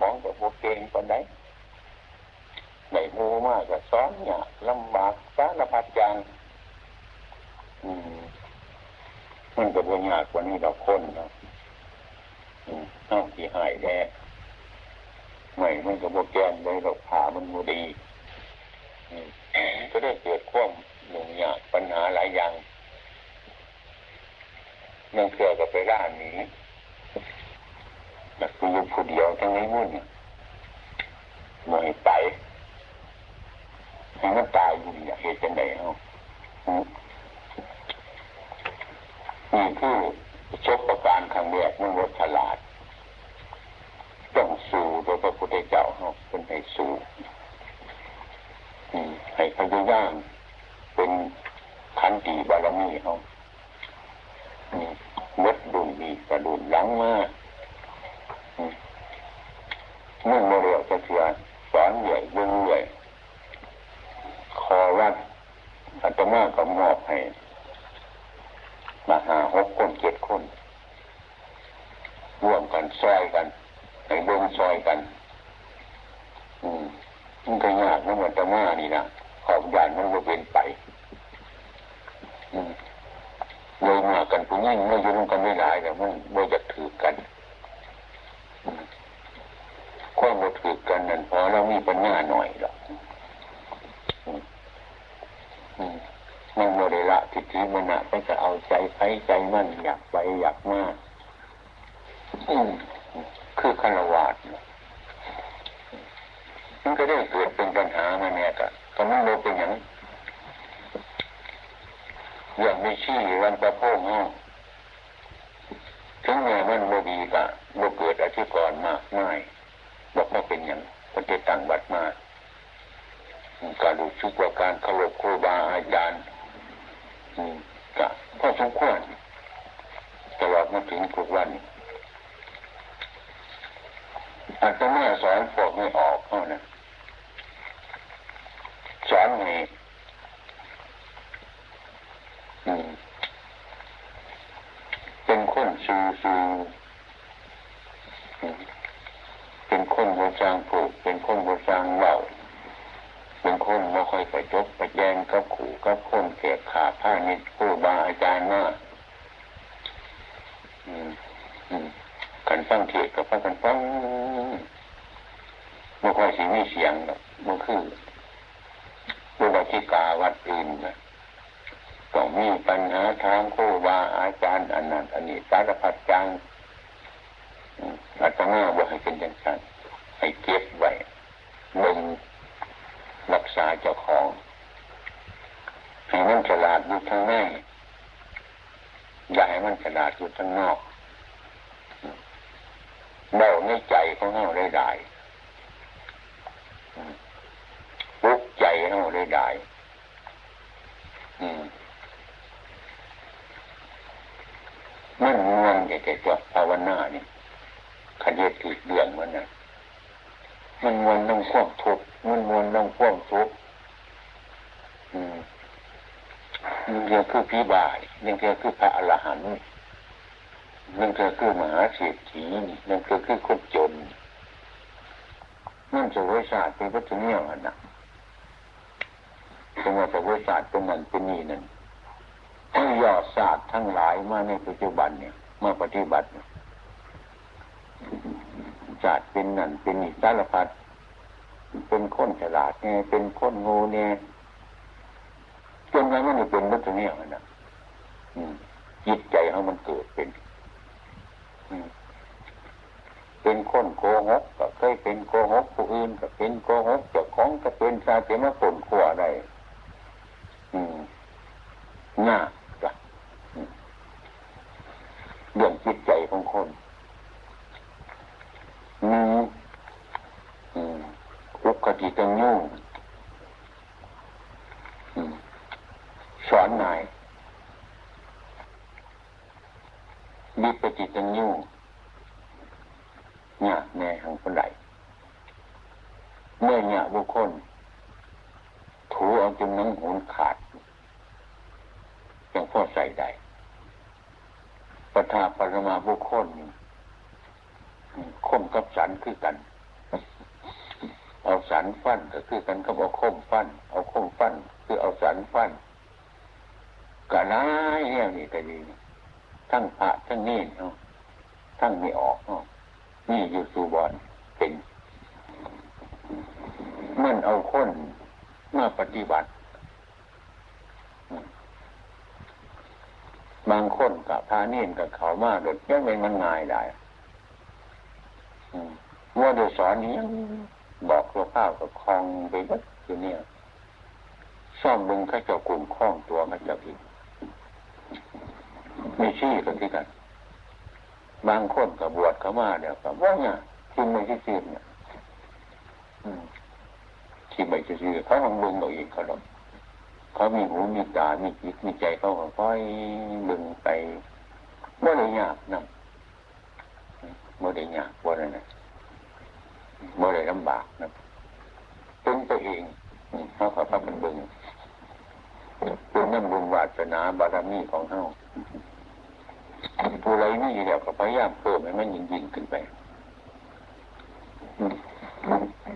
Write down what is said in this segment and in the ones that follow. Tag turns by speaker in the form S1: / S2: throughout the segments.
S1: ของกับโบเกงคนไหนไหนมูมากกับซ้อนเนี่ยลำบากสารพัดอย่างอืมมันกับบุญยากกว่านี้เราคนเนาะน้องที่หายแน่ไม่มันกับโบแกนเลยเราผ่ามันมดีก็ได้เกิดความหนุ่มยากปัญหาหลายอย่างนั่งเถื่อกับไปร้าน นี้นักอยู่ผู้เดียวทั้งนี้มุ่นไม่ไปให้มันตายอยู่อยางเหตุจังไดเนาะนี่คือชกประการครั้งแรกมันว่าฉลาด ต้องสู้โดยพระพุทธเจ้าเนาะเป็นให้สู้ให้พยายามเป็นขันติบารมีเขามดดุนมีกระดุนหลังมาเมื่อโมเดลจะเสียสอนใหญ่เบื้องใหญ่คอวัดอาตมาก็มอบให้มาหาหกคนเจ็ดคนร่วมกันซอยกันให้เบิ้งซอยกัน อืมมันก็ยากนะมันจะมานี่นะขอบยานมันก็เป็นไปอืมเลยมากันผู้ยิ่งไม่ยุ่งกันไม่หลายแต่มันไม่อยากถือกัน ความบ่ถือกันนั่นพอเรามีปัญญาหน่อยหรอกมันโมเดละทิฏฐิมันอะไปจะเอาใจใครใจมันอยากไปอยากมากคือคารวาสมันก็ได้เกิดเป็นปัญหามาเนี่ยก็ก็มันโลเป็นอย่างอย่างไม่ชี้วันประโพงเนาะถึงแม้มันโมดีกะโมเกิด ธิกรมากง่ายบอกว่าเป็นอย่างพระเจ้าต่างบัดมาการดูชุกว่าการเคารพครูบาอาจารย์ก็พอสมควรตลอดมาถึงทุกวันอาจจะไม่สอนพวกไม่ออกเท่านั้นสอนให้เป็นคนสูสู เป็นคนโบจางผูกเป็นคนโบจางเหล่าเป็นคนไม่ค่อยไปจบไปแย่งกับขู่กับคนเกียขาผ้านิดผู้บาอาจารย์ว่ากันฟังเทศกับฟังกันฟังไม่ค่อยสีมีเสียงหรอกมันคือบุบธิกาวัดอื่นนะต้องมีปัญหาทางคู่บาอาจารย์อันนั้นอันนี้สารพัดจัง อาตมาบอกให้เป็นอย่างนั้นให้เก็บไว้ลงรักษาเจ้าของให้มันฉลาดอยู่ทางในอย่าให้มันฉลาดอยู่ทางนอกเดาในใจของเราได้ได้ลุกใจเราได้ได้มันงวงแต่จะจบภาวนานี่ ขยี้ติดเดือนมันนะมันมวนน้องควบทุกมันมวนน้องควบทุกอืมยังเดียวคือพิบายยังเดียวคือพระอรหันต์ยังเดียวคือมหาเศรษฐียังเดียวคือคนจนนั่นจะวิชาเป็นวัตถุเนี่ยมันนะสมมติวิชาเป็นนั่นเป็นนี่นั่นทั้งยอดศาสตร์ทั้งหลายมาในปัจจุบันเนี่ยมาปฏิบัติเนี่ย ศาสตร์เป็นนั่นเป็นนี่สารพัดเป็นคนฉลาดเนี่ยเป็นคนงูเนี่ยจนกระทั่งมันเป็นวัตถุเนี่ยนะจิตใจเขามันเกิดเป็นเป็นคนโกหกก็เคยเป็นโกหกผู้อื่นก็เป็นโกหกเจ้าของก็เป็นชาเสมาผลขัวได้ง่าจ้ะเรื่องจิตใจของคน มีอุกติตังยุ่งสอนหนายมีปฏิตังยุ่งเนี่ยแม่ของคนใดเมื่อเนี่ยบุคคล ถูเอาจนนังหุนขาดอยังพ่อใส่ได้ปทาปรมาบุคคลนี่ คมกับสันคือกัน เอาสันฟันก็คือกันกับเอาคมฟัน เอาคมฟัน คือเอาสันฟันกะน้ายเนี่ยนี่ก็ดีทั้งพระทั้งนี่เนาะทั้งไม่ออกเนาะนี่อยู่สูบอนเป็นมันเอาคนมาปฏิบัติ บางคนกับพาเนียนกับเขามาโดดยังเป็นมันง่ายได้ ว่าโดยสอนนี้บอกตัวข้าวกับคลองไปวัดอยู่เนี่ยซ่อมบึงข้าเจ้ากลุ่มคล้องตัวข้าเจ้าอีกไม่ชี้กันที่กัน บางคนกับบวชเขามาเดี๋ยวกับว่าเนี่ยทิงไม่ชี้เนี่ยที่ไม่ชี้เขาลองบึงเอาอีกเขาลองเขามีหูมีตามีจิตมีใจเขาก็ค่อยบึงไปเมื่อไรยากนะ เมื่อไรยากว่าอะไรนะเมื่อไรลำบากนะเป็นตัวเองเขาเขาพักเป็นบึงเป็นน้ำบุญวาสนาบารมีของเขาผู้ไรนี่เดียวก็พยายามเพิ่มให้มันยิ่งยิ่งขึ้นไป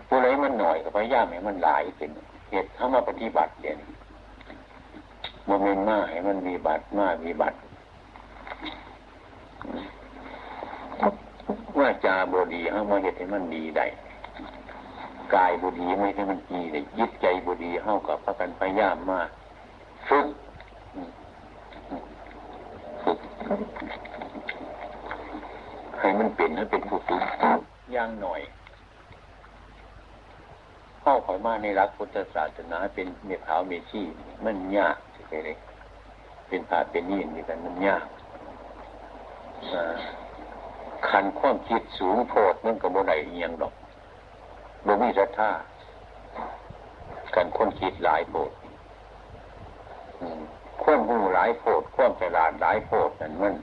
S1: ผู้ไรมันหน่อยก็พยายามให้มันหลายขึ้นเหตุเข้ามาปฏิบัติเด่นโมเมนต์มาให้มันมีบัตรมามีบัตร ว่าจาบดีเข้ามาเหตุให้มันดีได้กายบดีไม่ให้มันดีเลยยึดใจบดีเข้ากับพระกันพยายามมาฝึกฝึกให้มันเป็นให้เป็นผู้ฝึกย่างหน่อยเข้าขอยมาในรักพุทธศาสนาเป็นเมียขาวเมชีมันยากใช่ไหมเป็นผาเป็นนี่นี่กันมันยาก ขันความคิดสูงโพดมันกับโมไหนยังดอกบ่มีศรัทธากันคนคิดหลายโพดความหูหลายโพดความฉลาดหลายโพดนั่นมัน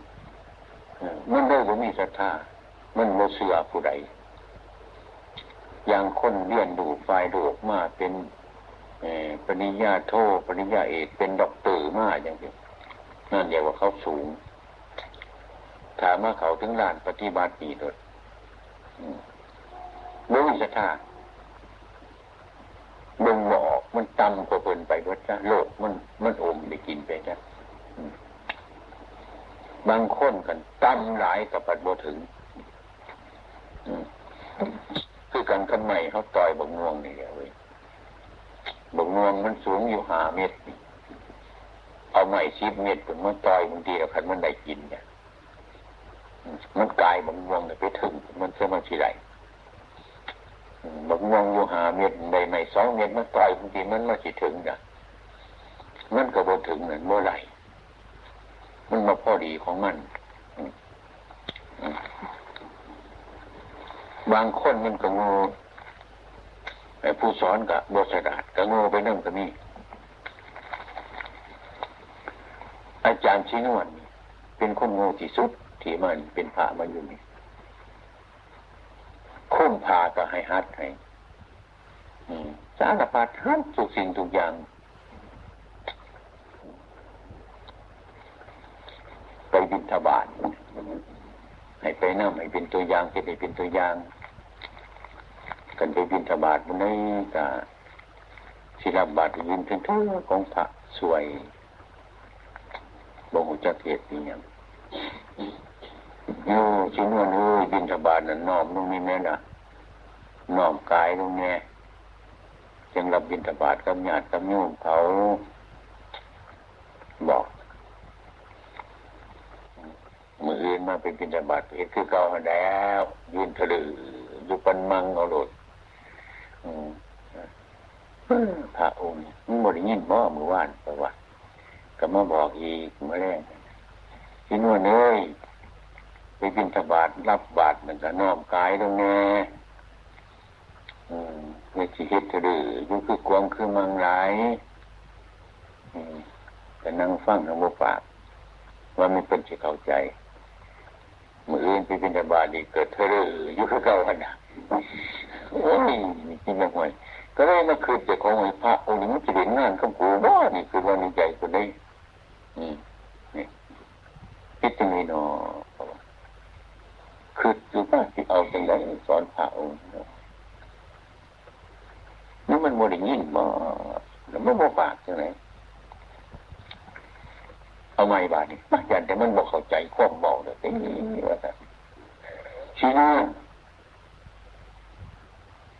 S1: มันได้บ่มีศรัทธามันโมเสือผู้ใดอย่างคนเรียนดูไฟดูกมาเป็นปริญญาโทปริญญาเอกเป็นด็อกเตอร์มาอย่างเดียวนั่นเดียวว่าเขาสูง ถามว่าเขาถึงลานปฏิบัติดีดดรู้ศรัทธาบึงหมอกมันตำกว่าเพิ่นไปด้วยจ้ะโลกมันมันอมได้กินไปจ้ะบางคนกันตำหลายกับปัดโบถึงคือกันกันใหม่เขาต่อยบงงวงนี่เว้ยบงงวงมันสูงอยู่หาเมตรเอาใหม่สิบเมตรผมมันต่อยบางทีเราคันมันได้กินเนี่ย มันกลายบงงวงไปถึง มันเสมันทีไรบางงวงอยู่หาเม็ดใดไม่สองเม็ดมันต่อยบางทีมันมาสิถึงนะมันก็บ่ถึงนั่นเมื่อไหร่มันมาพอดีของมันบางคนมันก็งูไอ้ผู้สอนกับบสดาดก็งูไปนั่งก็มีอาจารย์ชินวนเป็นคนงูที่สุด ที่มันเป็นพระมาอยู่นี่คุ้มพาก็ให้ฮัดให้สารพัดฮัดทุกสิ่งทุกอย่าง ไปบินทบาทให้ไปนั่งให้เป็นตัวอย่างจะได้เป็นตัวอย่างกันไปบินทบาทมันนี้ก็ศิลบาทยินถึงเท่าของพระสวยบ่หูจักเหตุนี่ยัง โย่ชิ้นวันเอ้ยบินทบาทนั่นน้อมตรงนี้แม่น่ะน้อมกายตรงนี้จึงรับบินทบาทกับญาติกับโยมเขาบอกมืออื่นมาเป็นบินทบาทเห็นคือเก่าแล้วยืนทะลือยู่ปันมังเอาหลดพระองค์มันบริยินบ่มือว่านประวัติก็มาบอกอีกเมื่อแรกที่นู่นเอ้ย ไปบินทบาทรับบาทมันจะน้อมกายตรงนี้ไม่อชีเฮ็ดหรือยุคือกวงคือมังหลายแต่นั่งฟังทางบุปากว่ามันเป็นที่เข้าใจมืออื่นไปบินทบาทดีเกิดเธอรือยุคือเก่าขนาดโอ้ยจริงๆห่วยก็เลยมาคืนจากของไอ้พระองค์นี้มันจะเห็นงานของกูว่านี่คือว่าในใจคนนี้นี่นี่คิดจะมีนอ คืออยู่ว่าที่เอาเป็นไรสอนพระองค์มันโมได้ยินบ่แล้วมันโมปากจังไหนเอาไม่บาดนี่มาอยันแต่มันบอกเข้าใจควบเบาเลยนี่ว่าแต่ชีน้า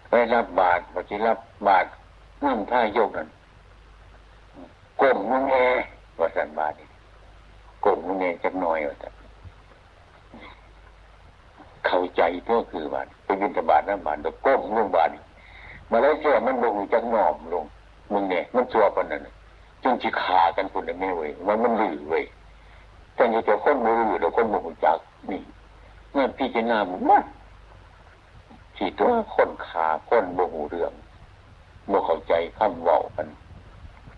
S1: ไปรับบาทปฏิรับบาทน้ำท่ายกนั่นก้มมึงแอว่าสันบาทนี่ก้มมึงแอจักหน่อยว่าแต่ เข้าใจก็คือบาทไปบินตบาทน้ำบาทแล้วก้มลงบาทมาแล้วเชื่อมันลงจักหนอมลงมึงเนี่ยมันชัวปันนั่นจึงจะขากันคนไม่เว้ยมันมันหลือเว้ยแต่ยังจะคนมือแล้วคนมือจักนี่เมื่พี่จะนามันที่ตัวคนขาคนโมหูเรื่องโมเข้าใจคำว่ากัน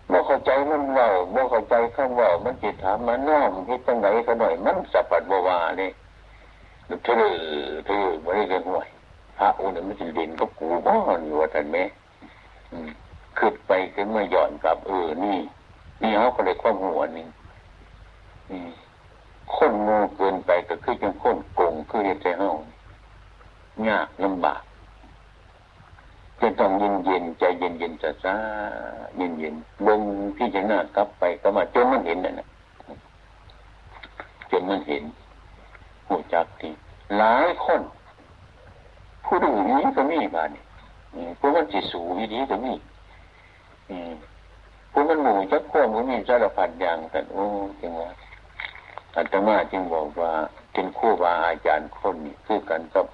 S1: โมเข้าใจมันเว่าโมเข้าใจคำว่ามันจิตถามมันน้อมที่ตั้งไหนก็หน่อยมันสัพพัดบวาเนี่ย เธอเธอไม่ได้เรียนห่วยพระองค์นั้นมันจะเด่นก็กูบ้านอยู่ว่าท่านไหมขึ้นไปขึ้นมาหย่อนกับ เออ นี่ นี่เขาก็เลยความหัวนี่คนงูเกินไปก็คือจังคนโกงคือเรียกใจเฮายากลำบากจะต้องเย็นเย็นใจเย็นเย็นซาซาเย็นเย็นบงพี่จะน่ากลับไปก็มาจนมันเห็นนั่นแหละจนมันเห็น หูจักทีหลายคน ผู้ดูนี้ก็มีบ้านนี่พวกมันจิตสูวิธีก็มีพวกมันหมู่จักข้อมันมีสารพัดอย่างแต่โอ้จริงว่าอาตมาจึงบอกว่าเป็นคู่บาอาจารย์คนนี้คือกันกับ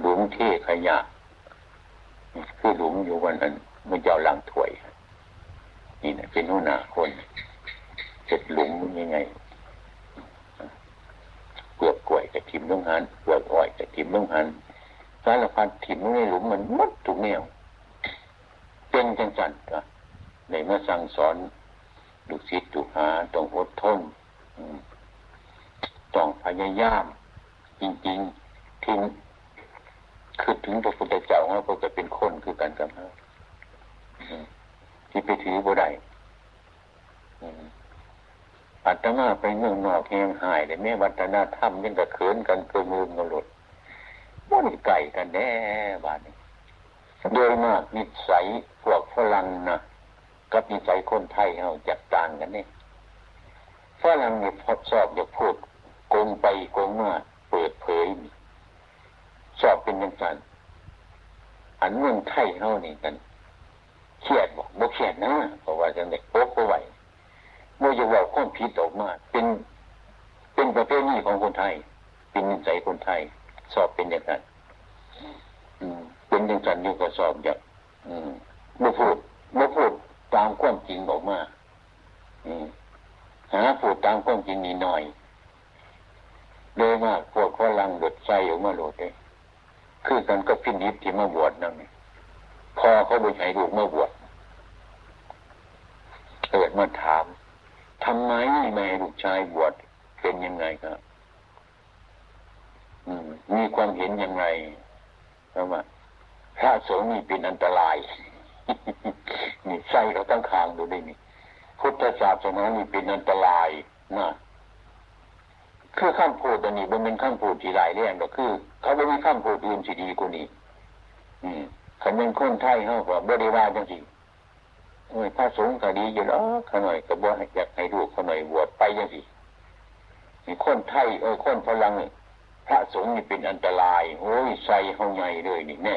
S1: หลุมเทขยะ คือหลุมอยู่วันนั้นมันจะเอาลังถวย นี่นะเป็นหัวหน้าคนเสร็จหลุมยังไง เปลือกกล้วยกับทิมต้องหันเปลือกอ้อยกับทิมต้องหันสารพัดทิมในหลุมมันมัดถูกแนวเป็นจังสันก็ในเมื่อสั่งสอนลูกศิษย์ลูกหาต้องอดทนต้องพยายาม จริงๆถึงคือถึงพระพุทธเจ้าเขาก็จะเป็นคนคือกันกับเขาที่ไปถือบ่ได้ อัตมาไปเมืองนอกแหงหายเลยแม่วัฒนธรรมยังกระเขินกันเกินมือกระหลดมันไก่กันแน่บ้านนี้โดยมากนิสัยพวกฝรั่งนะกับนิสัยคนไทยเราจัดต่างกันเนี่ยฝรั่งเนี่ยพอชอบอยากพูดโกงไปโกงมาเปิดเผยชอบเป็นยังไงอันเมืองไทยเฮานี่กันเครียดบอกบ่เครียดนะเพราะว่าจะเด็กโป๊กไหว โมจะว่าคนผิดออกมา เป็นเป็นประเภทนี้ของคนไทย เป็นนิสัยคนไทย สอบเป็นอย่างนั้นเป็นอย่างนั้นอยู่ก็สอบอย่างบ่พูดบ่พูดตามความจริงออกมาหาพูดตามความจริงนิดหน่อยโดยมากพวกฝรั่งหลดใจออกมาโหลดเลยคือกันก็พินิจที่มาบวชนั่นพอเขาไปให้ลูกมาบวชเกิดมาถาม ทำไมไม่ให้ลูกชายบวชเป็นยังไงครับมีความเห็นยังไงเพราะว่าพระสงฆ์นี่เป็นอันตราย นี่ใส่เขาตั้งคางดูได้นี่พุทธศาสนานี่เป็นอันตรายนะคือข้ามพูดอันนี้มันเป็นข้ามพูดที่หลายเรื่องก็คือ เขาไม่มีข้ามพูดอื่นที่ดีกว่านี้อืมขันยังคนไทยเขาก็บริวารจังสิโอ้ย พระสงฆ์ก็ดีอยู่แล้วขาหน่อยก็บ่อยากให้ลูกขาหน่อยบวชไปจังสินี่คนไทยเออคนพลังพระสงฆ์นี่เป็นอันตรายโอ้ยใส่เขาใหญ่เลยนี่แน่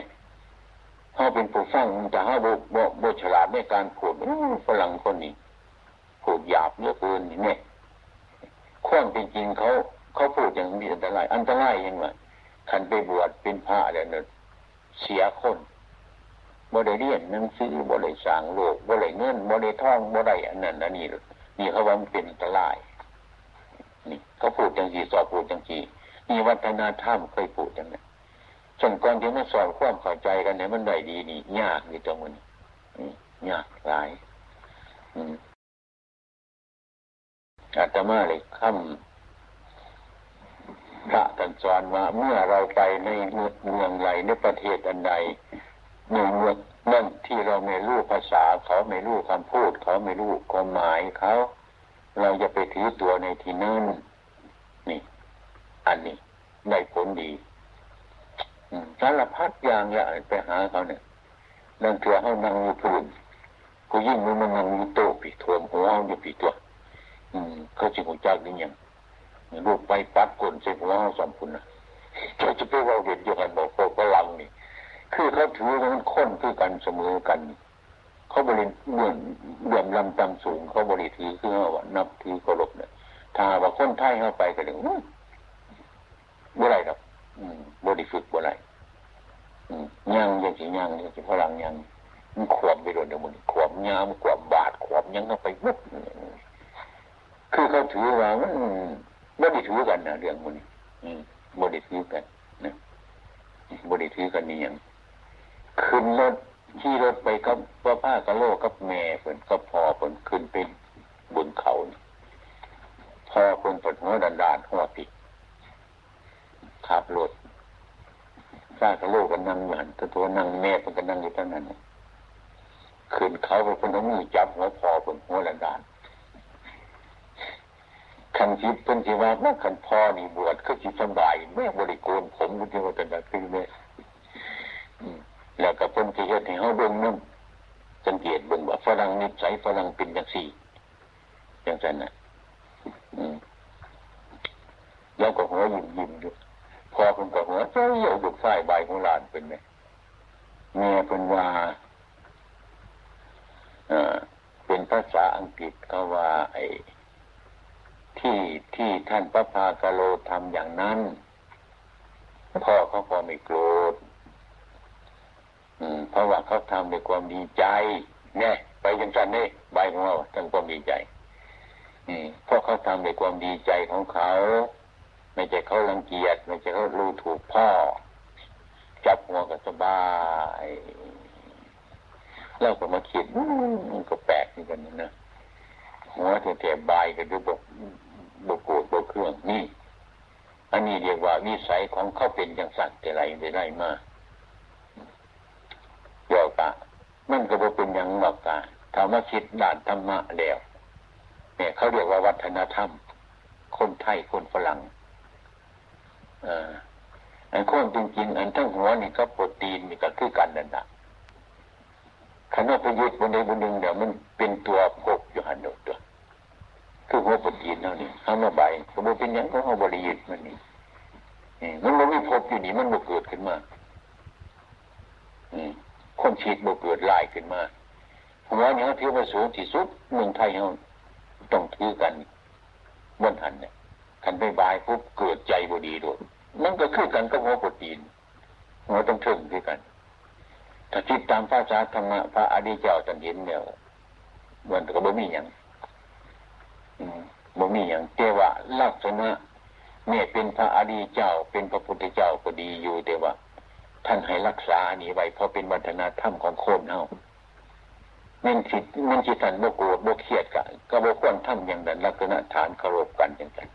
S1: เขาเป็นผู้ฟังแต่เขาบ่บ่บ่ฉลาดในการพูดฝรั่งคนนี้พูดหยาบเยอะเกินนี่แน่ความจริงเขาเขาพูดอย่างมีอันตราย อันตรายยังไงขันไปบวชเป็นพระเนี่ยเสียคน บ่ได้เรียนหนังสือบ่ได้สร้างโลกบ่ได้เงินบ่ได้ท่องบ่ได้อันนั้นอันนี้นี่เขาว่ามันเป็นอันตรายนี่เขาพูดจังสีสอบพูดจังสีนี่วัฒนธรรมเคยพูดจังนั้นส่วนก่อนที่มาสอนความเข้าใจกันเนี่ยมันได้ดีนี่ยากนี่ตรงนี้ยากหลายอืมอาตมาเลยคำพระกันสอนว่าเมื่อเราไปในเมืองไรในประเทศอันใด หนึ่งเมือนั่นที่เราไม่รู้ภาษาเขาไม่รู้คำพูด เขาไม่รู้ความหมายเขา เราจะไปถือตัวในที่นั่นนี่ อันนี้ได้ผลดีสารพัดอย่างอย่าไปหาเขาเนี่ยนั่งเถื่อเขานั่งอยู่พื้นกูยิ่งมันมันนั่งอยู่โต๊ะปีถ่วมหัวอยู่ปีตัว อืมเขาจิหัวจักนี่ยังลูกไปปัดกลนใส่หัวเขาสามคุณนะเขาจะไปว่าเห็นอยู่กันบอกพวกพลังนี่ คือเขาถือว่ามันค้นคือกันเสมอกัน เขาบริเมือนเบื่อมลำตำสูง เขาบริถือคือว่านับถือเคารพเนี่ยถ้าว่าคนไทยเข้าไปก็เลยบ่ไรครับบริฝึกบ่ไรย่างยังสิย่างยังสิพลังยังมันขวบไปโดนเดี๋ยวมันขวบยามขวบบาดขวบยังเข้าไปวุบคือเขาถือว่ามันบริถือกันนะเรื่องมันบริถือกันนะบริถือกันนี่ยัง ขึ้นรถขี่รถไปกับพ่อป้ากับโลกกับแม่เพิ่นกับพ่อเพิ่นขึ้นเป็นบนเขาพอคนปวดหัวดันดานหัวติดขับรถข้ากับโลกกันนั่งอยู่หันตัวนั่งแม่เพิ่นก็นั่งอยู่ตั้งนั้นขึ้นเขาเป็นคนเอามือจับหัวพอเป็นหัวดันดานขันจิตเป็นที่ว่าเมื่อขันพ่อนี่บวชก็จิสบายแม่บริโกนผมก็ที่ว่าแต่ละคือแม่ แล้วก็เป็นที่เหตุให้เขาเบิ่งน้ำสังเกตเบิ่งว่าฝรั่งนิสัยฝรั่งเป็นอย่างสี่อย่างนั้นนะแล้วก็หัวยิ้มยิ้มอยู่พอเป็นกับหัวเจ้าเยี่ยวดุฝ่ายใบของหลานเป็นไหมแม่เป็นว่าเป็นภาษาอังกฤษก็ว่าไอ้ที่ที่ท่านพระพากาโลทำอย่างนั้นพ่อเขาพอไม่โกรธ เพราะว่าเขาทำด้วยความดีใจเนี่ยไปยังสันนี่ใบของเราทั้งความดีใจเพราะเขาทำด้วยความดีใจของเขา ไม่ใช่เขารังเกียจไม่ใช่เขารู้ถูกพ่อ จับหัวก็สบายเราก็มาคิดมันก็แปลกเหมือนกันนะหัวแถบใบก็ดูบกบกโกรธบกเครื่องนี่อันนี้เรียกว่าวิสัยของเขาเป็นอย่างสัตว์แต่ไรได้ไรมา กี่ยวกับมันก็บ่เป็นอย่างหลักกาธรรมคิดด่านธรรมะแล้วเนี่ยเขาเรียกว่าวัฒนธรรม คนไทยคนฝรั่งอ่าอันคนจริงๆอันทั้งหัวนี่ก็โปรตีนนี่ก็คือกันนั่นแหะขณะไปยึดบนใดบนหนึ่งเดี๋ยวมันเป็นตัวพกอยู่หันตัวคือหัวโปรตีนเท่านี้ข้ามาใบสมมติเป็นอย่างก็เขาบริยึดมันนี่มันไม่พบอยู่นี่มันบ่เกิดขึ้นมา คนฉีดบ่เกิดลายขึ้นมาหัวเนี่ยถือว่าสูงที่สุดเมืองไทยเขาต้องถือกันบนหันเนี่ยขันไปบายปุ๊บเกิดใจบดีโดดมันก็คือกันก็หัวโปรตีนหัวต้องถึงด้วยกัน ถ้าคิดตามภาษาธรรมะพระอดีเจ้าตันเห็นเนี่ยมันก็บ่มีอย่างบ่มีอย่างเทว่าลักษณะเนี่ยเป็นพระอดีเจ้าเป็นพระพุทธเจ้าก็ดีอยู่แต่ว่า ท่านให้รักษานี้ไว้เพราะเป็นวัฒนธรรมของคนเฮามันสิมันสิทันโบโกรธโบเครียดกันก็โบควรทำอย่างนั้นลักษณะฐานเคารพกันอย่างนั้น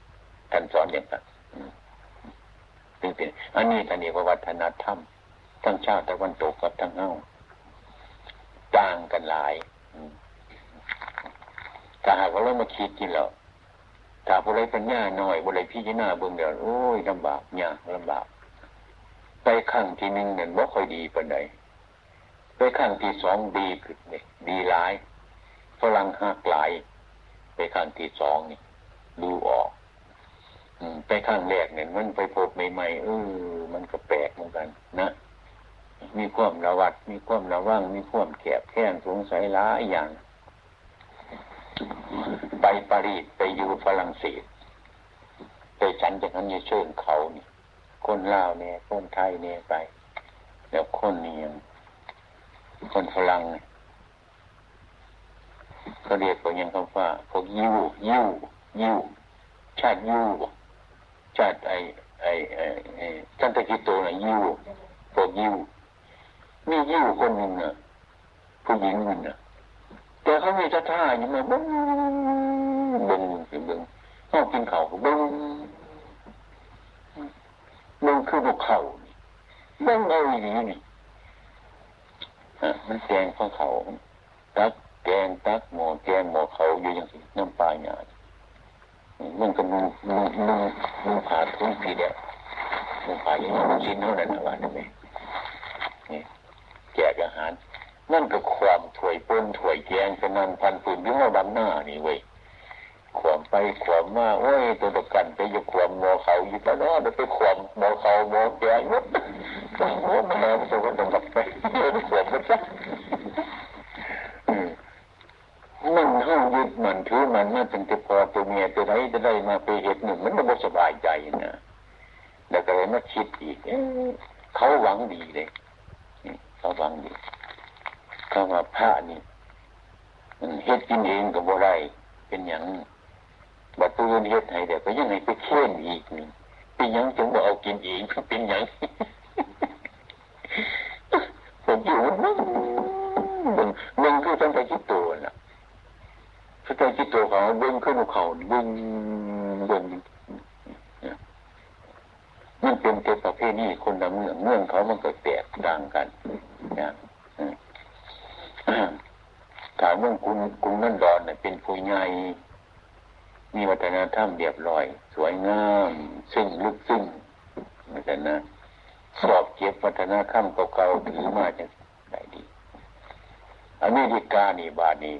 S1: ท่านสอนอย่างนั้นเป็นเป็นอันนี้ท่านเรียกว่าวัฒนธรรมทั้งชาติตะวันตกกับทั้งเฮาต่างกันหลายถ้าหากว่าเรามาคิดกินแล้วถ้าผู้ใดปัญญาหน่อยผู้ใดพิจารณาเบื้องเดียวโอ้ยลำบากยากลำบาก ไปขั้งที่หนึ่งเนี่ยบ่ค่อยดีปานใดไปขั้งที่สองดีขึ้นเนี่ยดีหลายฝรั่งหักหลาย ไปขั้งที่สองนี่ดูออกไปข้างแรกเนี่ยมันไปพบใหม่ๆเออมันก็แปลกเหมือนกัน นะมีความระวัด มีความระวัง มีความแคบแค้นสงสัยหลายอย่าง ไปปารีสไปอยู่ฝรั่งเศสไปฉันจากนั้นจะเชิญเขานี่ คนลาวเนี่ยคนไทยเนี่ยไป แล้วคนนี้ยังคนฝรั่งเขาเรียกว่ายังคำว่าพวกยูยูยูชาติยูชาติไอไอไอไอท่านตะกิโตนะยูพวกยูมียูคนหนึ่งน่ะผู้หญิงหนึ่งน่ะแต่เขามีท่าท่าอยู่มาบึ้งบึ้งบึ้งเขากินเขาบึ้งบึ้ง คือพวกเข่าบึ้งเอาอย่างนี้นี่มันแกงของเขาตักแกงตักหมอแกงหมอเขาอยู่อย่างนี้น้ำปลาหยาดมันก็มึงมึงมึงมึงผ่าทุกทีเดียวมึงผ่าอย่างนี้มันชิ้นเท่านั้นนะว่าได้ไหมนี่แจกอาหาร นั่นก็ความถวยปนถวยแกงฉะนั้นพันปืนที่เราดำหน้านี่เว้ย ความไปความมาโอ้ยตัวประกันไปอยู่ความมอเขาอยู่ตลอดไปความมอเขามอแกงวัดโอ้โหมันแล้วตัวก็ต้องรับไปความมันซะมันห้ายึดมันถือมันมาเป็นตัวพอตัวเมียตัวไหนจะได้มาไปเหตุหนึ่งมันไม่สบายใจนะแล้วก็เลยมาคิดอีกเขาหวังดีเลยเขาหวังดีคำว่าพระนี่มันเฮ็ดกินเองกับบ่ไรเป็นอย่าง บัดปืนเฮ็ดให้เดี๋ยวก็ยังไงไปเข่อนอีกนี่เป็นยังจึงบ่เอากินเองเป็นยังผมอยู่นั่งมึงมึงคือตั้งใจคิดตัวน่ะตั้งใจคิดตัวเขาเบิ้งขึ้นเขาเบิ้งเบิ้งมันเป็นเกี่ยวกับเพศนี้คนละเมืองเมืองเขามันก็แตกต่างกันนะถามเมืองกรุงกรุงนั่นดอนเนี่ยเป็นผู้ใหญ่มีวัฒนธรรมเรียบร้อย สวยงาม ซึ่งลึกซึ้งเหมือนกันนะสอบเก็บวัฒนธรรมเก่าๆถือมาจะได้ดีอเมริกานี่บาดนี้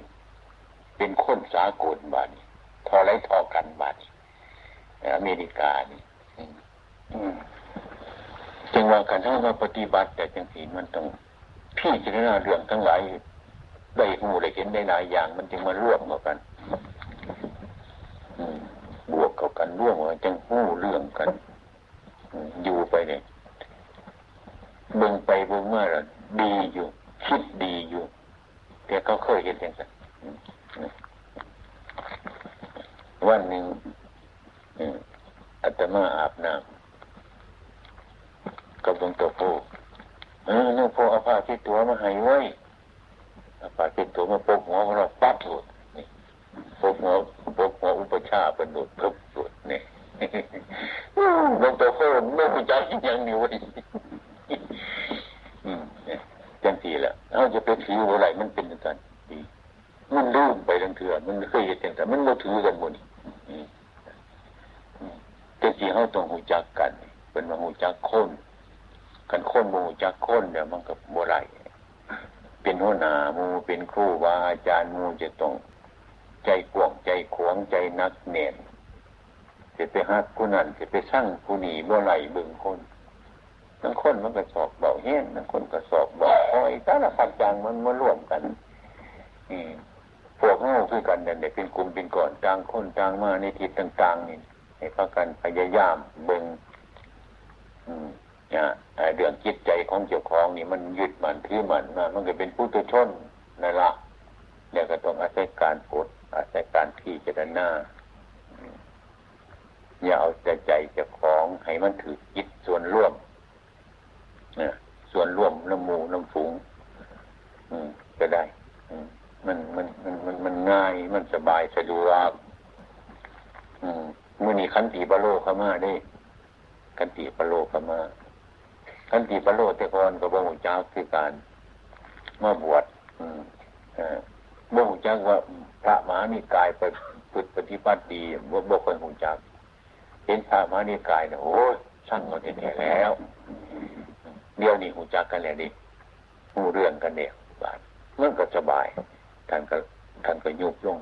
S1: เป็นคนสากลบาดนี้ทอไรทอกันบาดนี้อเมริกานี่จึงว่าการถ้าเราป ฏิบัติแต่จังสีมันต้องพี่จะได้เรื่องทั้งหลายได้หูได้เห็นได้หลายอย่าง มันจึงมาร่วมกันบวกเข้ากันร่วมกันจึงหู้เรื่องกันอยู่ไปเนี่ยเบิ่งไปเบิ่งมาแล้วดีอยู่ คิดดีอยู่ แต่เขาเคยเห็นอย่างนั้นวันหนึ่งอาตมาอาบน้ำกับหลวงตาโพเออหลวงพ่อเอาผ้าที่ตัวมาให้ไว้เอาผ้าที่ตัวมาปกหัวของเราปั๊บหลุดนี่ปกหัวปกหัวอุปชาเป็นหลุดเพิ่มหลุดนี่หลวงตาโพไม่รู้จักยังอยู่วันอืมเนี่ยจังทีละเอาจะไปถืออะไรมันเป็นจังดีมันลื มไปทั้งเถื่อมันเคยเห็นแต่มันเราถือกันหมดนี่แต่ที่เขาต้องหูจักกัน เป็นมาหูจักคนกันคนมูจักคนเนี่ยมันกับโบไรเป็นหัวหน้ามูเป็นครูบาอาจารย์มูจะต้องใจกวงใจขวงใจนักเน่นจะไปฮักผู้นั้นจะไปสร้างผู้นีโบไรเบิ่งคนทั้งคนมันก็สอบเบาแห้งทั้งคนก็สอบเบาคอยแต่ละพักจางมันมาร่วมกัน อืม พวกเงาคือกันเนี่ยเป็นกลุ่มเป็นก่อนจางคนจางมาในทิศต่างๆนี่ให้พักกันพยายามเบิ่งอืมนะเรื่องจิตใจของเจ้าของนี่มันยึดมันถือมันมามันก็เป็นผู้ตุชนนั่นละเนี่ยก็ต้องอาศัยการปดอาศัยการที่จะหน้าอย่าเอาใจใจเจ้าของให้มันถือจิตส่วนร่วมนะส่วนร่วมน้ำมูน้ำฝูงก็ได้ มันมันมันมันมันง่าย มันสบายสะดวกมื่อนี้ขันติปโลเข้ามาได้ขันติปโลเข้ามาขันติปโลแต่ก่อนกับบ่หูจ้าคือการมาบวชบ่หูจักว่าพระมหานิกายไปฝึกปฏิบัติดีบ่บ่คนหูจักเห็นพระมหานิกายเนี่ยโอ้ช่างคนแท้แล้ว เดี๋ยวนี้หูจักกันแล้วดิหูเรื่องกันเนี่ยบาดมันก็สบาย ท่านก็ท่านก็ยุบลง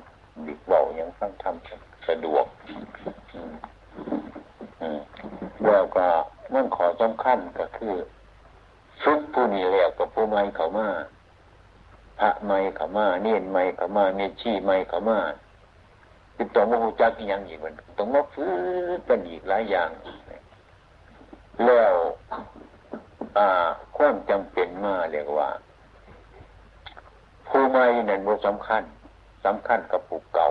S1: ดิบเบาอยังฟังทำสะดวกแล้วก็มันขอสำคัญก็คือฝึกผู้นี้แล้วกับผู้ไม่เขามาพระไม่เขามาเนียนไม่เขามาเมชี่ไม่เขามาติดต่อมาหูจักย่างอีกมันต้องมาฟื้นกันอีกหลายอย่าง แล้วความจำเป็นมาเรียกว่า ผู้ไม่นั่นบ่สำคัญสำคัญกับผู้เก่า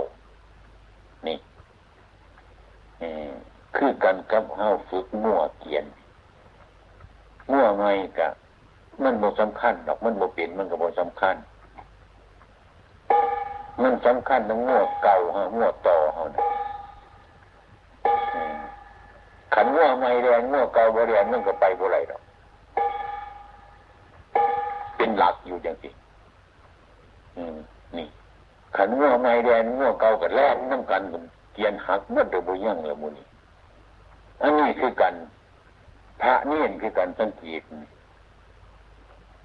S1: นี่คือกันกับเฮาฝึกมั่วเกียนมั่วไม่กะมันบ่สำคัญดอกมันบ่เป็นมันก็บ่สำคัญ มันสำคัญต้องมั่วเก่าฮะมั่วต่อเฮานะขันมั่วไม่แรงมั่วเก่าบ่แรงมันก็ไปบ่ไรดอก เป็นหลักอยู่อย่างนี้ นี่ขันมั่วไม่แรงมั่วเก่ากับแรกน้ำกันเกียนหักเมื่อเดือบยั่งละมุนี่อันนี้คือกัน พระนี่คือการสังเกต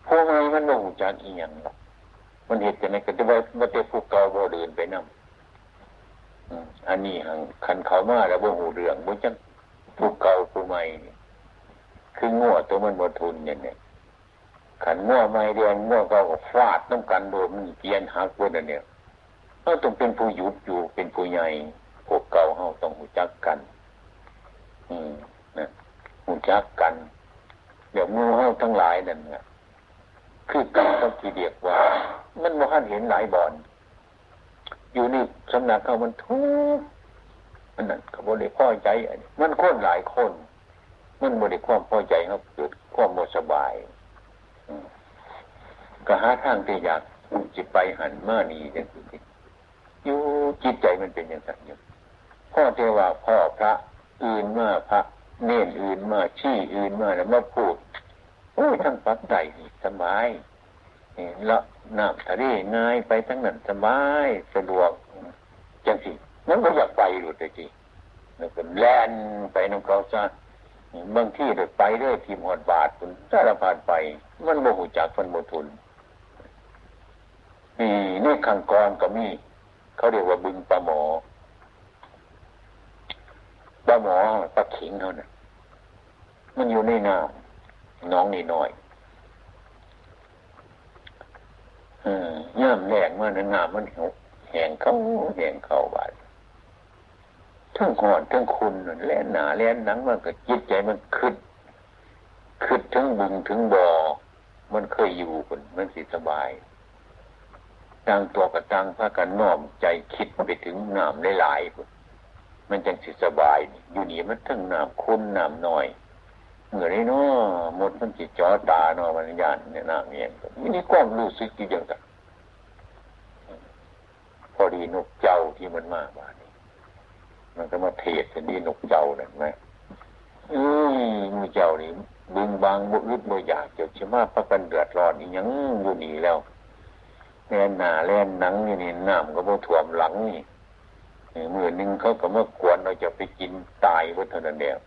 S1: ผู้ไม่มันโง่จักอีหยังหรอกมันเห็นจะไหนก็จะว่าว่าเตผู้เก่าบ่เดินไปนั่งอันนี้หังคันเขามาแล้วบ่หูเรื่องบ่จังผู้เก่าผู้ใหม่คือง้อตัวมันบ่ทุนอย่างนี้ ขันง้อไม่เรียนง้อเก่าก็ฟาดต้องกันโดนมันเกียนหักวนอันเนี้ยเราต้องเป็นผู้ยุบอยู่เป็นผู้ใหญ่พวกเก่าเฮาต้องหูจักกัน อืมนะหูจักกันเดี๋ยวมือเฮาทั้งหลายนั่นเนี่ยคือการต้องทีเดียกว่า มันบ่ทันเห็นหลายบ่อน อยู่นี่สำนักเขามันทุกมันนั่นเขาบ่ได้พอใจมันคนหลายคน มันบ่ได้ความพอใจเขาเกิดความสบาย ก็หาทางที่อยากจิตไปหันมานีอย่างนี้อยู่จิตใจมันเป็นอย่างนั้นอยู่พ่อเทว่าพ่อพระอื่นมาพระเน่นอื่นมาชี้อื่นมาแล้วมาพูดโอ้ยทั้งปักใจสบายละน้ำทะเลง่ายไปทั้งนั้นสบายสะดวกจังสินั้นก็อยากไปหลุดเลยจีแล้วก็แล่นไปน้ำเขาซะบางที่เลยไปเรื่อยทีมหอดบาทคุณสารพัดไป มันโมหูจักมันโมทุนมีนี่ขังกรก็มี เขาเรียกว่าบึงปลาหมอปลาหมอปลาขิงเขาเนี่ยมันอยู่ในน้ำน้องนี่น้อยย่ามแรงมานะน้ำมันแห้งเขาแห้งเขาบาดทั้งหอนทั้งคุณแล่นหนาแล่นหนังมันก็จิตใจมันขึ้นขึ้นทั้งบึงถึงบ่อ มันเคยอยู่คนมันสิสบายต่างตัวกับต่างพากันน้อมใจคิดไปถึงน้ำหลายๆคนมันจังสิสบาย อยู่นี่มันทั้งน้ำคุณน้ำน้อยเหมือนไอ้น้อหมดมันจิตจอตาเนาะมันยานเนี่ยน้ำเนี่ยมันนี่ก้องรู้สึกอยู่อย่างนั้นพอดีนกเจ้าที่มันมาบ้านนี้ มันก็มาเทศเป็นนี่นกเจ้านั่นไหมอืมมือเจ้านี่ บึงบางบุรุษบ่อยากเจ้าชิมาพักกันเดือดร้อนอีกยังอยู่นี่แล้วแล่นหนาแล่นหนังนี่นี่น้ำก็บ่ท่วมหลังนี่มือหนึ่งเขาก็มากวนเราจะไปกินตายบนถนนเดียว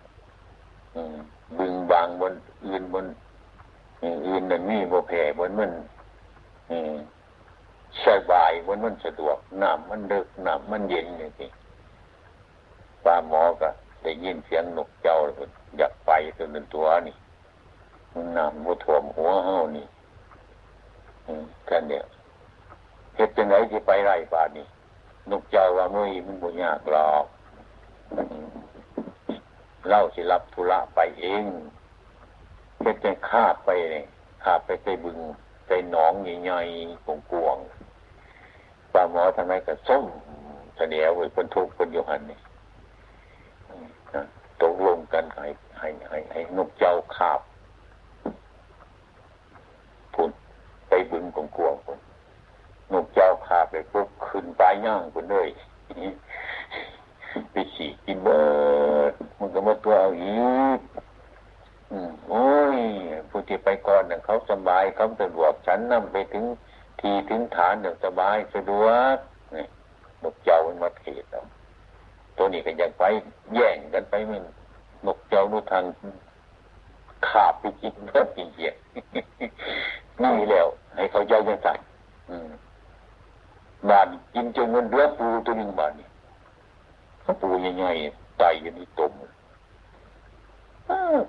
S1: บึงบางบนอื่นบนอื่นนั่นนี่บ่แผ่บนมันสบายบนมันสะดวกน้ำมันเลิกน้ำมันเย็นอย่างนี้ปลาหมอก็ได้ยินเสียงนกเจ้าอยากไปตัวนึงตัวนี่ น้ำบ่ท่วมหัวเฮานี่แค่เนี้ยเหตุจังไหนที่ไปไร่ป่านี่นกเจ้าว่ามือมันบุญยากหรอกเล่าสิรับธุระไปเองเหตุจังข้าไปเนี่ยข้าไปไปบึงไปหนองใหญ่ๆกวงๆปลาหมอทำไมก็ส้มเสนียวไว้คนทุกคนอยู่หันนี่ตกลงกันให้ให้ให้ให้นกเจ้าขาบพุ่น ไปบึงกงกวงพุ่นนกเจ้าขาไปปุ๊บขึ้นปลายย่างพุ่นเลยไปฉีกกินเบิดมันก็มาตัวเอาอีกอืมโอ้ยผู้ที่ไปก่อนเนี่ยเขาสบายเขาสะดวกฉันนำไปถึงทีถึงฐานเนี่ยสบายสะดวกนี่นกเจ้ามันมาเทศเอาตัวนี้ก็ยังไปแย่งกันไปมันนกเจ้านุทางขาบไปกินเพื่อปีเหี้ยนี่แล้ว ให้เขาเจ้ายังสั่บานกินจนมันเรือปูตัวหนึ่งบานนี่เขาปูใหญ่ๆไตอยู่นี่ตม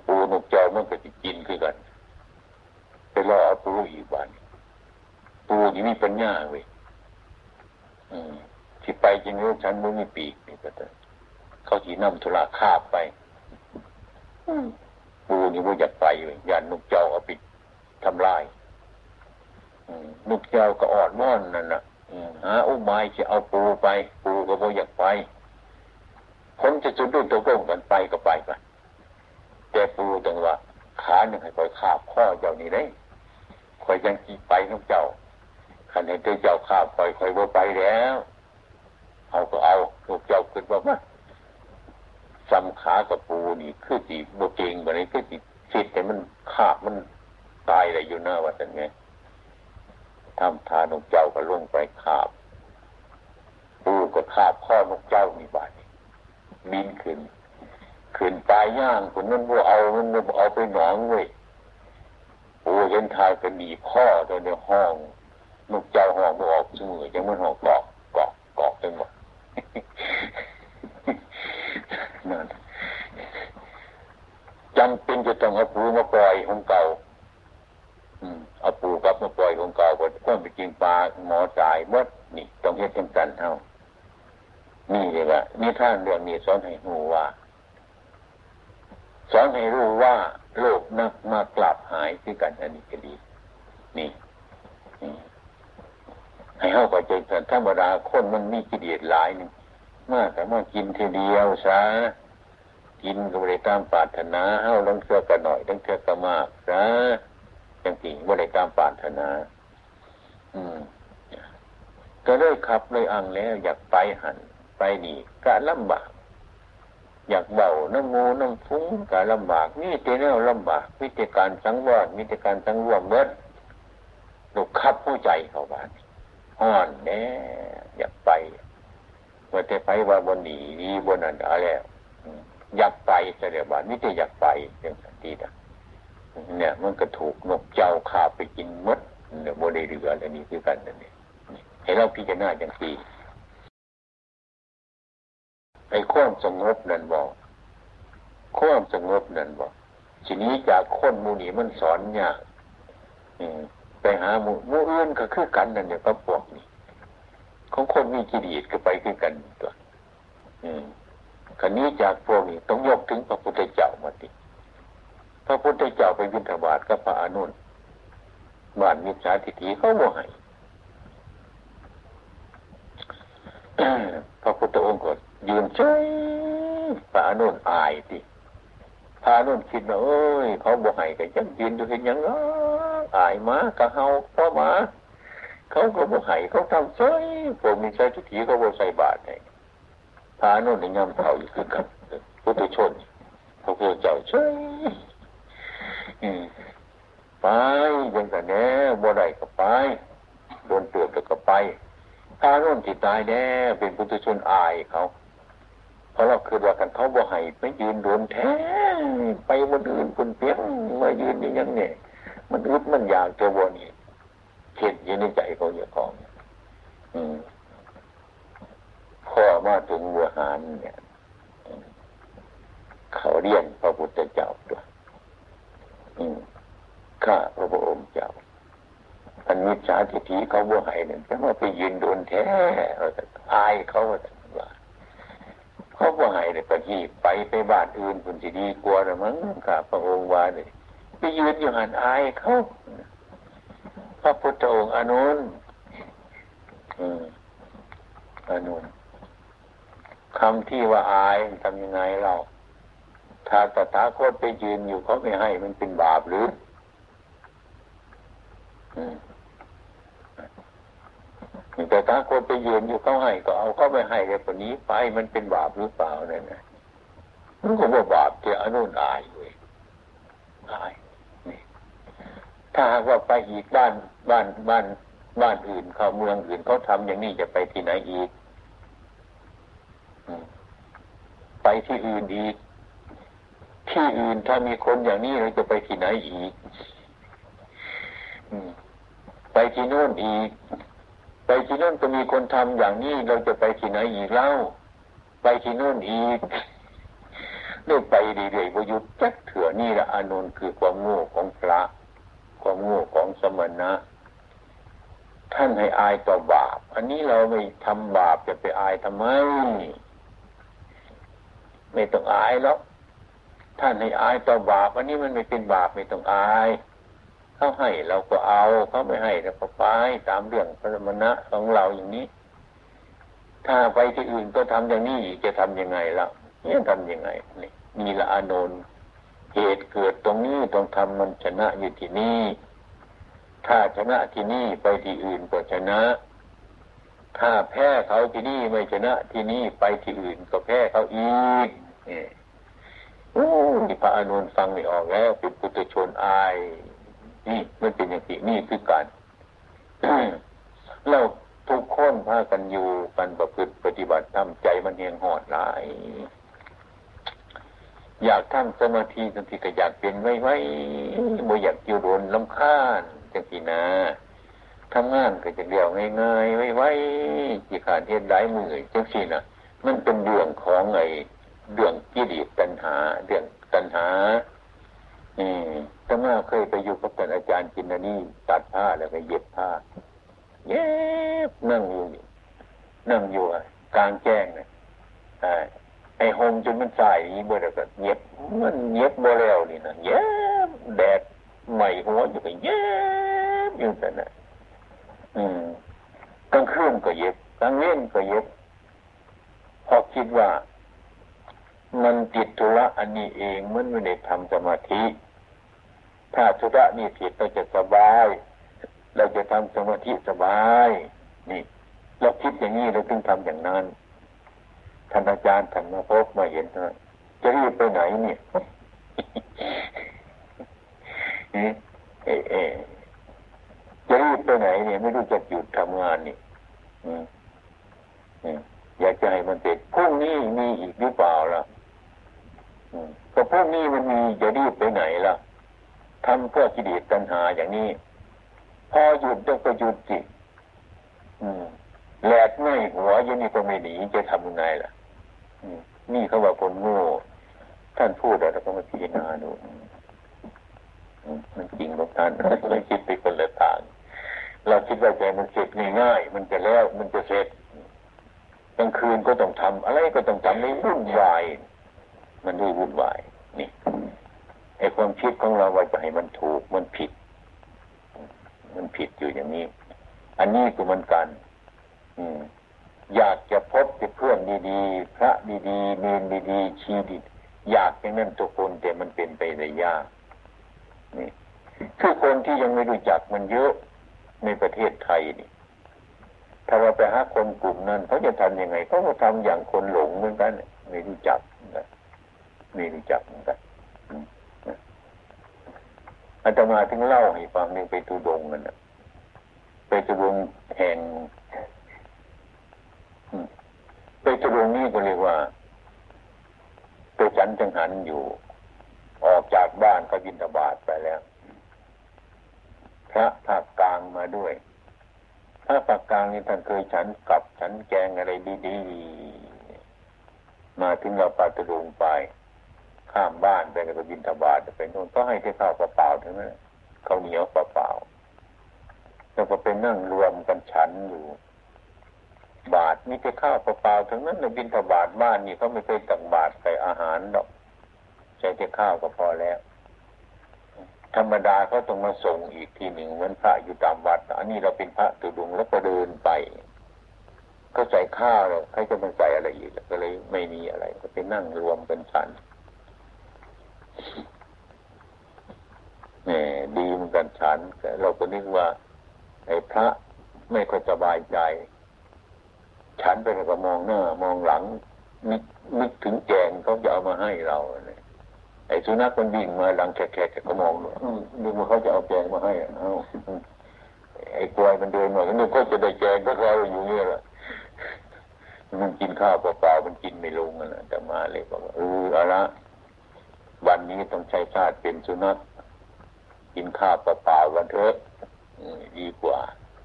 S1: ปูนกเจ้ามันก็จะกินคือกันไปรอเอาปูอีกบานปูยังมีปัญญาเว้ยที่ไปจริงลูกฉันมันมีปีกนี่ก็แต่เขาจี นำธุระคาบไปปูนี่ว่าอยากไปเลยยานนกเจ้าเอาไปทำลายนกเจ้าก็อ่อนม่อนนั่นน่ะหาอุ้มไม้จะเอาปูไป ปูก็บ่อยากไปผมจะจุดด้วยตัวโกงกันไปก็ไปไปแต่ปูตรงว่าขาหนึ่งให้คอยขาบข้อเจ้านี่ได้คอยยังกีไปนกเจ้าขันเห็นตัวเจ้าขาบคอยคอยว่าไปแล้วเอาก็เอานกเจ้าขึ้นว่ามาซ้ำขากับปูนี่คือสีโบเกงแบบนี้คือสีสิแต่มันขาบมันตายอะไรอยู่หน้าวัดอย่างเงี้ยทำทานกเจ้าก็ลงไปขาบ ปูก็ขาบข้อนกเจ้ามีบาดบินขึ้น ขึ้นปลายย่างคนนั้นว่าเอามันเอาไปหนองเว้ยปูเห็นทายก็มีข้อตัวในห้อง นกเจ้าหอกออกสมือยังมันหอกกอกกอกกอกไปหมดนั่นจำเป็นจะต้องเอาปูมาปล่อยของเก่าเอาปูกับมาปล่อยของเก่าก็ควรไปกินปลาหมอจ่ายมดนี่ต้องเฮ็ดจังกัน เท่านี่เลยว่านี่ท่านเรื่องนี้สอนให้รู้ว่า สอนให้รู้ว่าโลกนักมากลับหายคือกันอันนี้ก็ดี นี่ให้เข้าไปใจกันธรรมดาคนมันมีกิเลสหลายหนึ่งมากแต่มากินทีเดียวซะกินก็ไม่ได้ตามปรารถนาเฮ้าลังเชื่อกันหน่อยลังเชื่อกันมากซะจังสิไม่ได้ตามปรารถนา อืม ก็เลยขับเลยอังแล้ว อยากไปหันไปนี่ก็ลำบาก อยากเบาน้ำมูน้ำฟุ้งก็ลำบากนี่เจแนวลำบากวิธีการสังวรวิธีการสังวรเมื่อลูกขับผู้ใจเขาบ้านห่อนแน่อยากไปว่าแต่ไปว่าบนหนีดีบนนั้นอะไรอยากไปแสดงว่านี่จะอยากไปอย่างสันตินะเนี่ย มันก็ถูกนกเจ้าขาไปกินมดเนี่ยโมได้เรืออันนี้คือกันนั่นเอง ให้เราพิจารณาอย่างทีไอ้ความสงบนั่นบอกความสงบนั่นบอกทีนี้จากคนมูนีมันสอนยากไปหาหมูมูอื่นก็คือกันนั่นเนี่ยก็พวกนี้ของคนมีกิเลสก็ไปคือกันตัวอืมคันนี้จากพวกนี้ต้องยกถึงพระพุทธเจ้ามาติพระพุทธเจ้าไปบิณฑบาตกับพระอนุนบ้านมิจฉาทิฏฐิเขาโมห้ พระพุทธองค์ก็ยืนเฉยพระอนุนอายติพระอนุนคิดว่าเอ้ยเขาบ่ให้กันยังยืนอยู่เห็นยังอายมากะเฮาเพ่อมาเขาก็บ่ให้เขาทำเฉยผมมีใช้ทิฏฐิเขาบ่ใส่บาตรให้พระอนุนในย่ำเผาอยู่คือกับพุทธชนพระพุทธเจ้าเฉยไปยังแต่แน่บ่ได้ก็ไปโดนเตือนก็ไป ถ้าโน่นที่ตายแน่เป็นพุทธชนอายเขาเพราะเราคือว่ากันเขาบ่ให้ไม่ยืนโดนแท้ ไปบนอื่นคนเพียงมายืนอย่างนี้เนี่ยมันอึดมันอยากจะวนนี่เข็ดอยู่ในใจเขาอย่าของอืมพ่อมาถึงวัวหารเนี่ยเขาเรียนพระพุทธเจ้าด้วยข้าพระองค์เจ้า อันมิจฉาทิฏฐิเขาบ่ให้เนี่ยจะมาไปยืนโดนแท้อายเขาว่าเขาบ่ให้เนี่ยก็หีบไปไปบ้านอื่นคุณจะดีกลัวหรือมั้งข้าพระองค์ว่าเนี่ยไปยืนอยู่หันอายเขาพระพุทธองค์อนุนอืมอนุนคำที่ว่าอายทำยังไงเราถ้าตถาคตไปยืนอยู่เขาไม่ให้มันเป็นบาปหรือ แต่ถ้าคนไปยืนอยู่เขาให้ก็เอาเข้าไปให้แต่คนนี้ไปมันเป็นบาปหรือเปล่าเนี่ยนะมันก็ว่าบาปเจ้านุนอายเลยอายนี่ถ้าว่าไปอีกบ้านบ้านบ้านบ้านอื่นเขาเมืองอื่นเขาทำอย่างนี้จะไปที่ไหนอีกไปที่อื่นอีกที่อื่นถ้ามีคนอย่างนี้เราจะไปที่ไหนอีกไปที่โน่นอีก ที่โน่นก็มีคนทำอย่างนี้เราจะไปที่ไหนอีกเล่า ไปที่โน่นอีกเรื่อยไปเรื่อยๆวยุทจักเถื่อนี่ละอานนท์คือความโง่ของพระ ความโง่ของสมณะ ท่านให้อายต่อบาป อันนี้เราไม่ทำบาปจะไปอายทำไม ไม่ต้องอายแล้วท่านให้อายต่อบาป อันนี้มันไม่เป็นบาปไม่ต้องอาย เขาให้เราก็เอาเขาไม่ให้เราก็ไปตามเรื่องพระมณะของเราอย่างนี้ ถ้าไปที่อื่นก็ทำอย่างนี้จะทํำยังไงล่ะเนี่ยทำยังไงนี่มีละอานนท์เหตุเกิดตรงนี้ต้องทำมันชนะอยู่ที่นี่ถ้าชนะที่นี่ไปที่อื่นก็ชนะ ถ้าแพ้เขาที่นี่ไม่ชนะที่นี่ไปที่อื่นก็แพ้เขาอีกนี่โอ้ที่พระอนุนฟังไม่ออกแล้วเป็นปุถุชนอาย นี่มันเป็นอย่างนี้นี่คือการเราทุกคนพากันอยู่กันประพฤติปฏิบัติทำใจมันเฮียงหอดหลาย อยากทำสมาธิบางทีก็อยากเป็นไว้ไว้บ่อยากอยู่โดนลำคาญจังสีนะทำงานก็จะเดียวง่ายๆไว้ไว้จีขาดเทียนได้มือจังสินะมันเป็นเรื่องของไอ้เรื่องกิเลสตัณหาเรื่องตัณหาอืมถ้ามาเคยไปอยู่กับท่านอาจารย์จินนี่ตัดผ้าแล้วก็เย็บผ้าเย็บนั่งอยู่นั่งอยู่กลางแจ้งเนี่ยไอ้หงจนมันใส่บ่แล้วก็เย็บมันเย็บบ่แล้วนี่นะเย็บแดดใหม่หัวอยู่ก็เย็บอยู่แต่น่ะอืมกลางคืนก็เย็บกลางเว้นก็เย็บพอคิดว่า มันติดธุระอันนี้เองมันไม่ได้ทำสมาธิ ถ้าธุระนี่ผิดเราจะสบาย เราจะทำสมาธิสบาย นี่ เราคิดอย่างนี้เราต้องทำอย่างนั้นท่านอาจารย์ท่านมาพบมาเห็นนะจะรีบไปไหนเนี่ยเอเอจะรีบไปไหนเนี่ย ไม่รู้จะหยุดทำงานนี่อยากจะให้มันเสร็จพรุ่งนี้มีอีกหรือเปล่าล่ะก็พรุ่งนี้มันมีจะรีบไปไหนล่ะทำเพื่อกิเลสตัณหาอย่างนี้ พอหยุดต้องไปหยุดสิแหลกไม่หัวยังนี่ก็ไม่หนีจะทำยังไงล่ะนี่เขาว่าคนโง่ท่านพูดแล้วก็มาพิจารณาดูมันจริงของท่านเราคิดไปคนละทางเราคิดว่าใจมันเสร็จง่ายๆมันจะแล้ว มันจะเสร็จกลางคืนก็ต้องทำ อะไรก็ต้องทำในวุ่นวายมันด้วยวุ่นวายนี่ไอความคิดของเราว่าจะให้ มันถูกมันผิด มันผิดอยู่อย่างนี้ อันนี้คือมันกัน อืม อยากจะพบเพื่อนดีๆ พระดีๆเนนดีๆชีดีอยากอย่างนั้นทุกคนแต่มันเป็นไปได้ยาก นี่คือคนที่ยังไม่รู้จักมันเยอะในประเทศไทยนี่ ถ้าเราไปหาคนกลุ่มนั้นเขาจะทำยังไงเขาก็ทำอย่างคนหลงเหมือนกัน ไม่รู้จักนะไม่รู้จักเหมือนกัน อาตมาถึงเล่าให้ฟังหนึ่งไปตูดงกันนะไปตูดงแห่งไปตรงนี้ก็เรียกว่าไปฉันจังหันอยู่ ออกจากบ้านก็บินตบาทไปแล้ว พระภาคกลางมาด้วย พระภาคกลางนี่ท่านเคยฉันกับฉันแกงอะไรดีๆมาถึงเราปาตรุงไป ข้ามบ้านไปก็บินตบาทไปโน่นก็ให้แค่ข้าวเปล่าๆถึงนั้นเขาวเหนียวเปล่าๆแล้วก็ไปนั่งรวมกันฉันอยู่ บาทมีแต่ข้าวเปล่าๆทั้งนั้นในบินทบาทบ้านนี่เขาไม่เคยตักบาทใส่อาหารดอกใช้แต่ข้าวก็พอแล้ว ธรรมดาเขาต้องมาส่งอีกทีหนึ่งเหมือนพระอยู่ตามวัด อันนี้เราเป็นพระตุดุงแล้วก็เดินไปก็ใส่ข้าวแล้วใครจะมาใส่อะไรอีกก็เลยไม่มีอะไร ก็ไปนั่งรวมกันฉัน นี่ดีเหมือนกันฉันเราก็นึกว่าไอ้พระไม่ค่อยสบายใจ ฉันไปก็มองหน้ามองหลังนึกนึกถึงแจงเขาจะเอามาให้เราเนี่ยไอ้สุนัขมันวิ่งมาหลังแขกๆก็มองดูว่าเขาจะเอาแจงมาให้เอาไอ้กวยมันเดินมาก็นึกเขาจะได้แจงก็เขาอยู่เนี่ยแหละมันกินข้าวเปล่าๆมันกินไม่ลงนะแต่มาเลยบอกว่าเอออะละ วันนี้ต้องใช้ชาติเป็นสุนัขกินข้าวเปล่าๆวันเถอะดีกว่า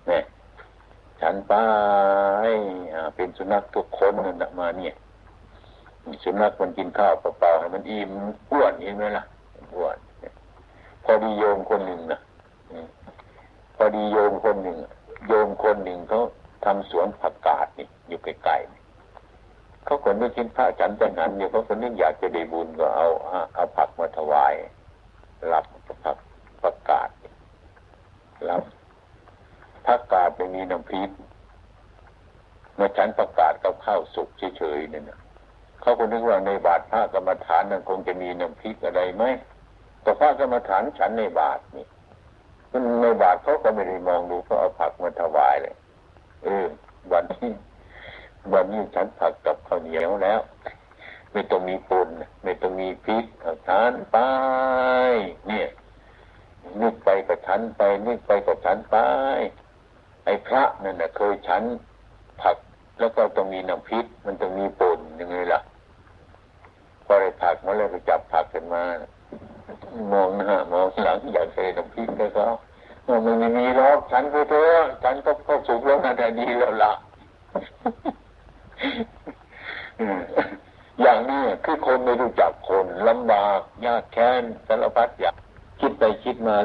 S1: เนี่ยฉันไปเป็นสุนัขทุกคนนั่นมาเนี่ยสุนัขมันกินข้าวเปล่าๆให้มันอิ่มอ้วนเห็นไหมล่ะอ้วนพอดีโยมคนหนึ่งนะพอดีโยมคนหนึ่งโยมคนหนึ่งเขาทำสวนผักกาดนี่อยู่ไกลๆ เขาคนไม่กินพระฉันแต่นั้นเนี่ยเขาคนนึกอยากจะได้บุญก็เอาเอาผักมาถวายรับผักผักกาดรับผักกาดไม่มีน้ำพริกเมื่อฉันประกาศกับข้าวสุกเฉยๆเนี่ยนะเขาก็นึกว่าในบาทพระกรรมฐานนั้นคงจะมีน้ำพริกอะไรไหมแต่พระกรรมฐานฉันในบาทนี่มันในบาทเขาก็ไม่ได้มองดูเขาเอาผักมาถวายเลยเออวันที่ วันนี้ฉันผักกับข้าวเหนียวแล้ว ไม่ต้องมีปุนไม่ต้องมีพริกทานไป เนี่ยนึกไปกับฉันไปนึกไปกับฉันไป ไอ้พระนั่นนะเคยฉันผักแล้วก็ต้องมีน้ำพริกมันต้องมีป่นยังไงล่ะพอได้ผักมาแล้วก็จับผักกันมา มองหน้ามองหลังอยากใส่น้ำพริกแล้วก็มันไม่มีรอกฉันไปเถอะฉัน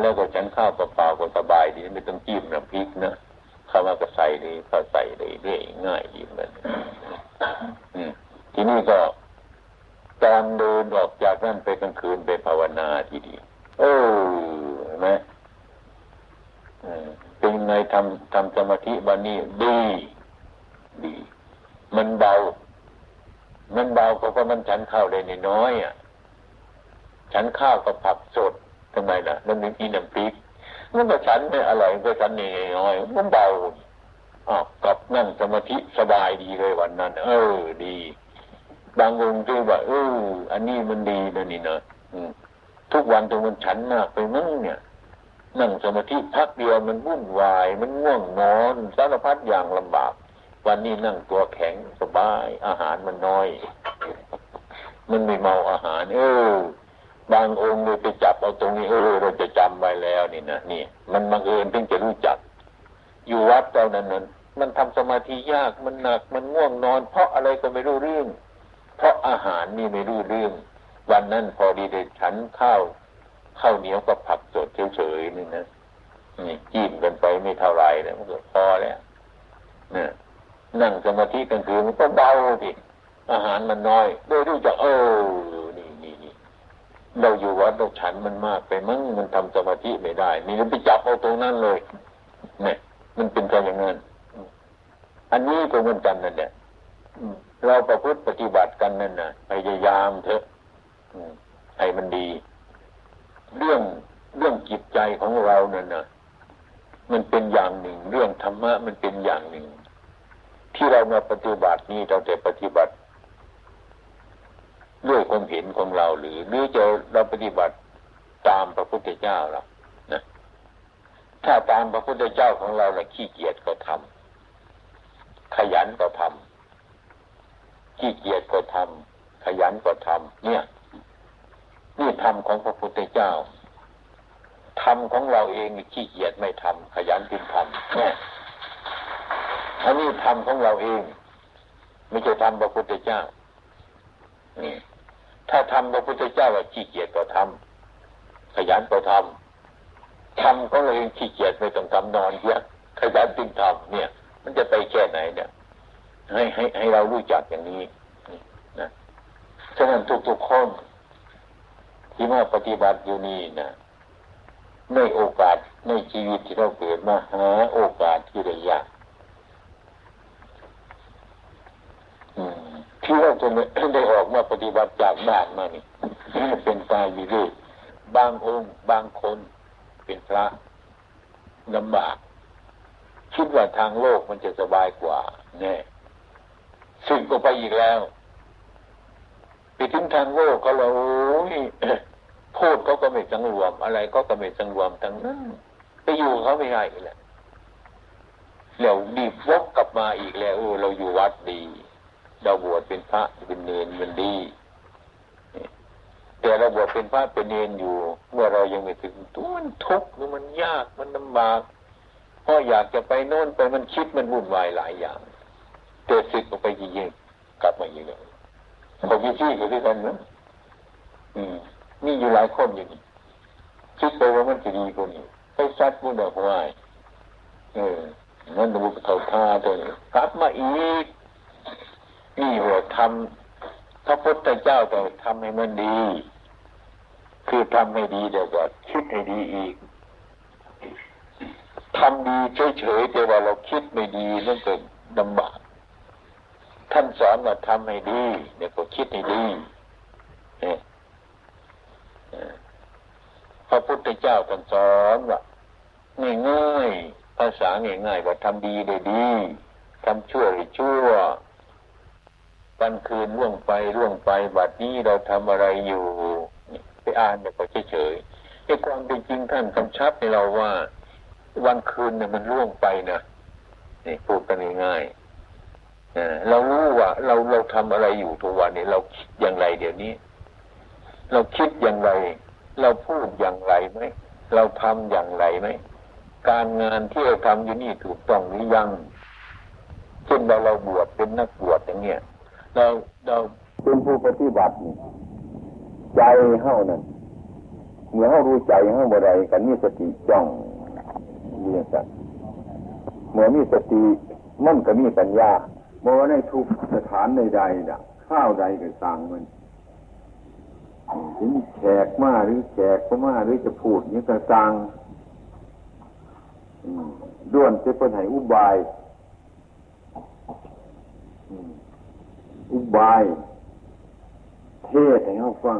S1: แล้วก็ฉันข้าวเปล่าๆก็สบายดีไม่ต้องจิ้มน้ำพริกนะข้าวมาก็ใส่เลยข้าวใส่เลยเรื่อยง่ายดีเหมือนทีนี้ก็การเดินออกจากนั่นไปกลางคืนไปภาวนาทีเดียวเออเห็นไหมเป็นไงทำทำสมาธิวันนี้ดีดี มันเบา มันเบาเพราะว่ามันฉันข้าวได้น้อยอะ ฉันข้าวกับผักสดทำไมล่ะแล้วมีอีน้ำพริกมันก็ฉันไม่อร่อยก็ฉันน้อยมันเบาอ๋อกับนั่งสมาธิสบายดีเลยวันนั้น เออ ดี บางองค์ที่ว่าเอออันนี้มันดีนะนี่นะทุกวันตรงมันฉันมากไปมั้งเนี่ยนั่งสมาธิพักเดียวมันวุ่นวาย มันง่วงนอนสารพัดอย่างลำบาก วันนี้นั่งตัวแข็งสบาย อาหารมันน้อย มันไม่เมาอาหาร เออบางองค์เลยไปจับเอาตรงนี้เออเราจะจำไว้แล้วนี่นะนี่ มันบังเอิญเพิ่งจะรู้จัก อยู่วัดตอนนั้นนั้นมันทำสมาธิยากมันหนัก มันง่วงนอน เพราะอะไรก็ไม่รู้เรื่อง เพราะอาหารนี่ไม่รู้เรื่อง วันนั้นพอดีได้ฉันข้าวข้าวเหนียวกับผักสดเฉยๆนี่นะนี่จิ้มกันไปไม่เท่าไรแล้ว มันก็พอแล้วเนี่ยนั่งสมาธิกลางคืนมันก็เบาดิอาหารมันน้อยโดยรู้จักเออนี่นี่นี่เราอยู่วัดเราฉันมันมากไปมั้งมันทำสมาธิไม่ได้ นี่มันไปจับเอาตรงนั้นเลย เนี่ย มันเป็นการอย่างนั้นอันนี้ก็เหมือนกันนั่นแหละเราประพฤติปฏิบัติกันนั่นนะพยายามเถอะให้มันดี เรื่องเรื่องจิตใจของเราเนี่ยนะ มันเป็นอย่างหนึ่ง เรื่องธรรมะมันเป็นอย่างหนึ่ง ที่เรามาปฏิบัตินี้เราจะปฏิบัติด้วยความเห็นของเราหรือหรือจะเราปฏิบัติตามพระพุทธเจ้าเรานะถ้าตามพระพุทธเจ้าของเราเราขี้เกียจก็ทำขยันก็ทำขี้เกียจก็ทำขยันก็ทำเนี่ย นี่ธรรมของพระพุทธเจ้า ธรรมของเราเองขี้เกียจไม่ทำขยันพิมทำเนี่ยอันนี้ธรรมของเราเอง ไม่ใช่ทำพระพุทธเจ้านี่ถ้าทำพระพุทธเจ้าว่าขี้เกียจก็ทำขยันก็ทำทำของเราเองขี้เกียจไม่ต้องทำนอนเยอะขยันพิมทำเนี่ย มันจะไปแค่ไหนเนี่ย ให้ให้ให้เรารู้จักอย่างนี้นะฉะนั้นทุกๆคนที่มาปฏิบัติอยู่นี่นะ ในโอกาสในชีวิตที่เราเกิดมาหาโอกาสที่ได้ยากที่เราจะได้ออกมาปฏิบัติจากบ้านมานี่เป็นตายมีเรื่บางองค์ บางคน เป็นพระลำบากคิดว่าทางโลกมันจะสบายกว่าแน่สึกก็ไปอีกแล้ว ไปถึงทางโลกเขาเรา พูดเขาก็ไม่สังรวม อะไรก็ก็ไม่สังรวมทั้งนั้นไปอยู่เขาไม่ได้เลยแล้วดีวกกลับมาอีกแล้วเราอยู่วัดดี เราบวชเป็นพระเป็นเนนมันดีแต่เราบวชเป็นพระเป็นเนนอยู่ เมื่อเรายังไม่ถึงตัวมันทุกข์มันยากมันลำบากเพราะอยากจะไปโน่นไปมันคิดมันวุ่นวายหลายอย่างเกิดสึกออกไปยิงกลับมาอีกแล้วเขามีที่อยู่ด้วยกันนะอืม มีอยู่หลายคนอย่างนี้คิดไปว่ามันจะดีกว่านี้ไปซัดมุนดอกไม้เออนั่นบุกเขาท่าตัวนี้กลับมาอีกนี่หัวทำพระพุทธเจ้าแต่ทำให้มันดี คือทำให้ดีเดี๋ยวก็คิดให้ดีอีกทำดีเฉยๆแต่ว่าเราคิดไม่ดีนั่นกิดลำบากท่านสอนว่าทำให้ดีเดี๋ยวก็คิดให้ดีเนี่ย พระพุทธเจ้าท่านสอนว่าง่ายๆภาษาง่ายๆว่าทำดีได้ดีทำชั่วได้ชั่ววันคืนล่วงไปล่วงไปบัดนี้เราทำอะไรอยู่ไปอ่านแบบเฉยๆไอ้ความเป็นจริงท่านกำชับให้เราว่า วันคืนเนี่ยมันล่วงไปนะนี่พูดกันง่ายๆเรารู้ว่า เราเราทำอะไรอยู่ทุกวันนี้เราคิดอย่างไรเดี๋ยวนี้ เราคิดอย่างไร เราพูดอย่างไรไหมเราทำอย่างไรไหมการงานที่เราทำอยู่นี่ถูกต้องหรือยังเช่นเราเราบวชเป็นนักบวชอย่างเงี้ยเราเราเป็นผู้ปฏิบัติใจเฮานั่น
S2: เมื่อเขารู้ใจเขาบ่ไดกันมีสติจ้องเรียนสัตเมื่อมีสติมันก็มีปัญญาบ่ว่าในทุกสถานใดๆนะข้าวใดก็สั่งมัน ถึงแขกมาหรือแขกก็มาหรือจะพูดนี่ก็สั่งด้วนจะเป็นให้อุบาย อุบาย เทศให้เขาฟัง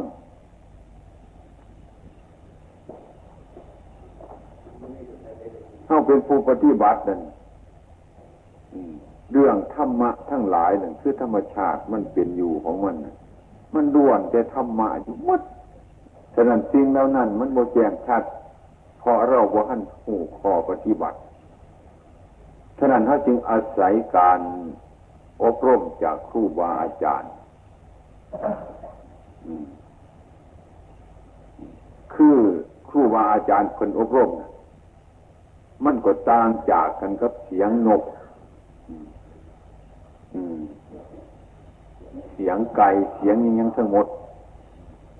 S2: เขาเป็นผู้ปฏิบัตินั่นเรื่องธรรมะทั้งหลายนั่นคือธรรมชาติมันเป็นอยู่ของมัน มันด่วนแต่ธรรมะอยู่มดฉะนั้นสิ่งแล้วนั้นมันโมแจงชัดพอเราว่าหันหูคอปฏิบัติ ฉะนั้นเขาจึงอาศัยการอบรมจากครูบาอาจารย์ คือครูบาอาจารย์คนอบรม มันก็ต่างจากกันกับเสียงนก เสียงไก่เสียงยังทั้งหมด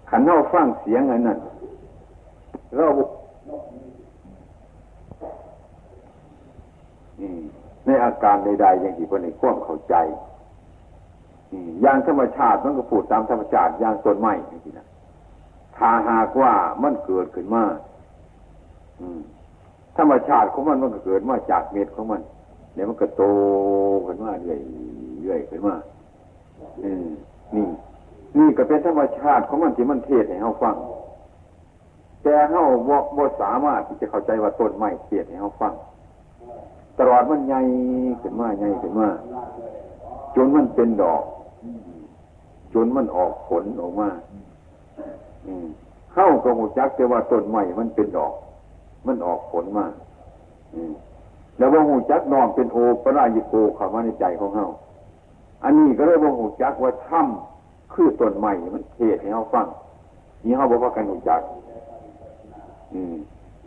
S2: ขันเราฟังเสียงอันนั้นเราในอาการใดๆอย่างที่คนในควบเข้าใจอย่างธรรมชาติมันก็พูดตามธรรมชาติอย่างต้นไม้อย่างนี้นะถ้าหากว่ามันเกิดขึ้นมาธรรมชาติของมันมันก็เกิดมาจากเม็ดของมันเดี๋ยวมันก็โตขึ้นมาเรื่อยเรื่อยขึ้นมา นี่ นี่ก็เป็นธรรมชาติของมันที่มันเทศให้เขาฟัง แต่เขาบ่บ่สามารถที่จะเข้าใจว่าต้นไม้เทศให้เขาฟัง ตลอดมันใหญ่ขึ้นมาใหญ่ขึ้นมาจนมันเป็นดอก จนมันออกผลออกมาเข้ากับหูจักแต่ว่าต้นไม้มันเป็นดอก มันออกผลมาแล้วว่าหูจักนองเป็นโอปรายิโกเข้ามาในใจของเขา อันนี้ก็เลยว่าหูจักว่าถ้ำคือต้นไม้มันเทศให้เขาฟังนี่เขาบอกว่ากันหูจัก อืม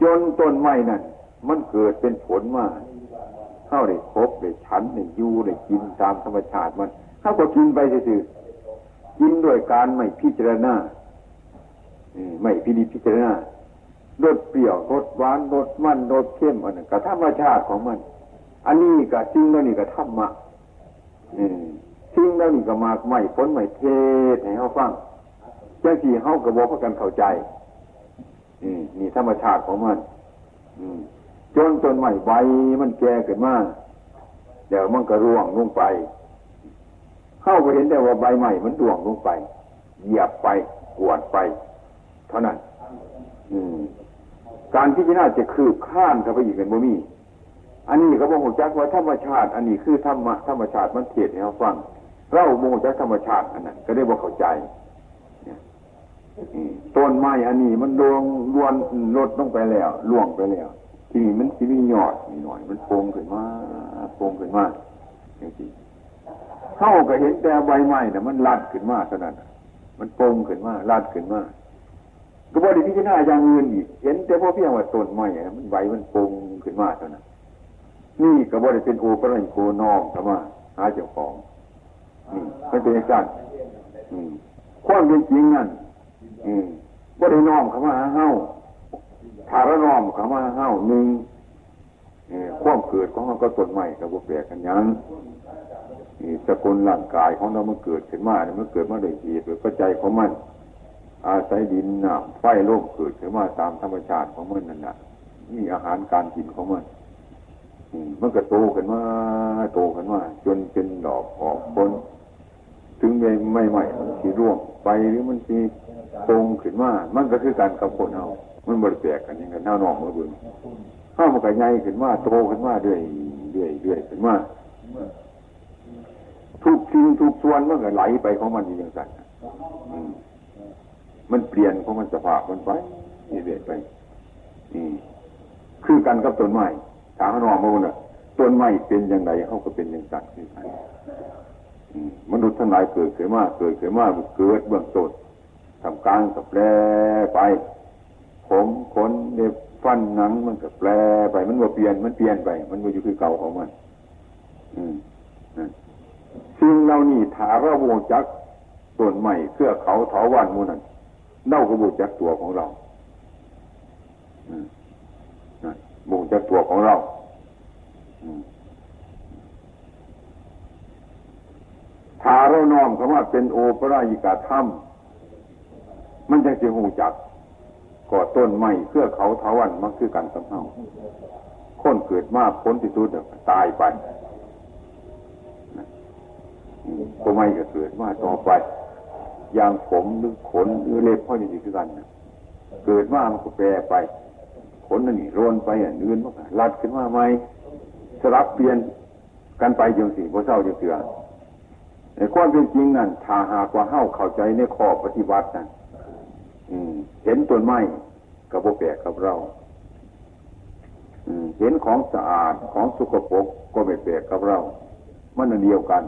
S2: จนต้นไม้นั่นมันเกิดเป็นผลมาเข้าได้ครบได้ฉันได้ยูได้กินตามธรรมชาติมันเขาก็กินไปซื่อกินด้วยการไม่พิจารณาไม่พิจิพิจารณารสเปรี้ยวรสหวานรสมันรสเข้มอันนั้นกับธรรมชาติของมัน อันนี้กับจริงแล้วนี่กับธรรมะ สิ่งแล้วนี่ก็มากไม่พ้นไม่เทศให้เขาฟังจ้าสี่เขากระบอกกันเข้าใจนี่ธรรมชาติของมันจนจนใหม่ใบมันแก่เกิดมาเดี๋ยวมันก็ร่วงลงไป เข้าไปเห็นแต่ว่าใบใหม่มันร่วงลงไป เหยียบไปกวดไป เท่านั้นการพิจารณาจะคืบข้านเข้าไปอีกเป็นบ่มี อันนี้ก็บอกจักว่าธรรมชาติ อันนี้คือธรรมะธรรมชาติมันเทียดให้เราฟังเราโมจักธรรมชาติอันนั้นก็ได้บอกเข้าใจต้นไม้อันนี้มันดวงดวนลดลงไปแล้วล่วงไปแล้ว ที่นี่มันที่มียอดนีหน่อย มันโป่งขึ้นมาโป่งขึ้นมาอย่างที่เข้าก็เห็นแต่ใบไม้น่ะมันลัดขึ้นมาเท่านั้นมันโป่งขึ้นมาลัดขึ้นมาก็บ่ได้พิจารณาอย่างอื่นอีกเห็นแต่พอเพียงว่าต้นไม้มันใบมันปงขึ้นมาเท่านั้น นี่ก็บ่ได้เป็นโอปรัญโคนองเข้ามาหาเจ้าของนี่มันเป็นอย่างนั้นความเป็นจริงนั่นบ่ได้น้อมเข้ามาหาเฮาถ้าระน้อมเข้ามาเฮาหนึ่งความเกิดของเราก็ต้นใหม่กับบุแปลกันยังสกุลร่างกายของเรามันเกิดขึ้นมาเนี่ยมันเกิดมาโดยเหตุโดยปัจจัยของมัน อาศัยดินน้ำไฟลมเกิดขึ้นมาตามธรรมชาติของมันนั่นแหละนี่อาหารการกินของมัน มันก็โตขึ้นมาโตขึ้นมาจนเป็นดอกออกผลถึงไม่ไม่ใหม่มันสีร่วงไปหรือมันสีตรงขึ้นมามันก็คือการกับคนเอามันบริแตกกันยังกันหน้านองมือบุญข้าวมันก็ใหญ่ขึ้นมาโตขึ้นมาเรื่อยเรื่อยเรื่อยขึ้นมาทุกสิ่งทุกส่วนมันก็ไหลไปของมันอย่างนั้นมันเปลี่ยนของมันสภาพมันไปเรื่อยไปนี่คือกันกับต้นไม้ ถามนองมาเนี่ยต้นไม้เป็นอย่างไรเขาก็เป็นอย่างนั้นคือกันมนุษย์ทั้งหลายเกิดขึ้นมาเกิดขึ้นมาเกิดเบื้องต้นทำกลางกับแปรไป ผมขนเด็บฟันหนังมันก็แปรไป มันว่าเปลี่ยนมันเปลี่ยนไป มันว่าอยู่คือเก่าของมันอืมสิ่งเรานี่ถาระวงจักต้นใหม่เพื่อเขาเถาวันมูนันเน่ากระบุจักตัวของเรา บุงจากตัวของเราถ้าเราน้อมคำว่าเป็นโอปรายิกาธรรม มันจะจะหูจักก่อต้นไม้เพื่อเขาเทวันมันคือกันสำเนาคนเกิดมาพ้นที่สุดตายไปก็ไม่ก็เกิดมาต่อไป อย่างผมหรือขนหรือเล็บพ่อจะดีคือกันเกิดมามันก็แปรไป ขนนั่นนี่โรนไปอะนื่นมันก็ลัดขึ้นมาไหมสลับเปลี่ยนกันไปจังสี่พอเศร้าจะเสือในความเป็นจริงนั่นถ้าหากว่าเฮ้าเข้าใจในข้อปฏิบัตินั่นเห็นต้นไม้กับโบแปลกกับเราเห็นของสะอาดของสุขภพก็ไม่แปลกกับเรา มันเดียวกัน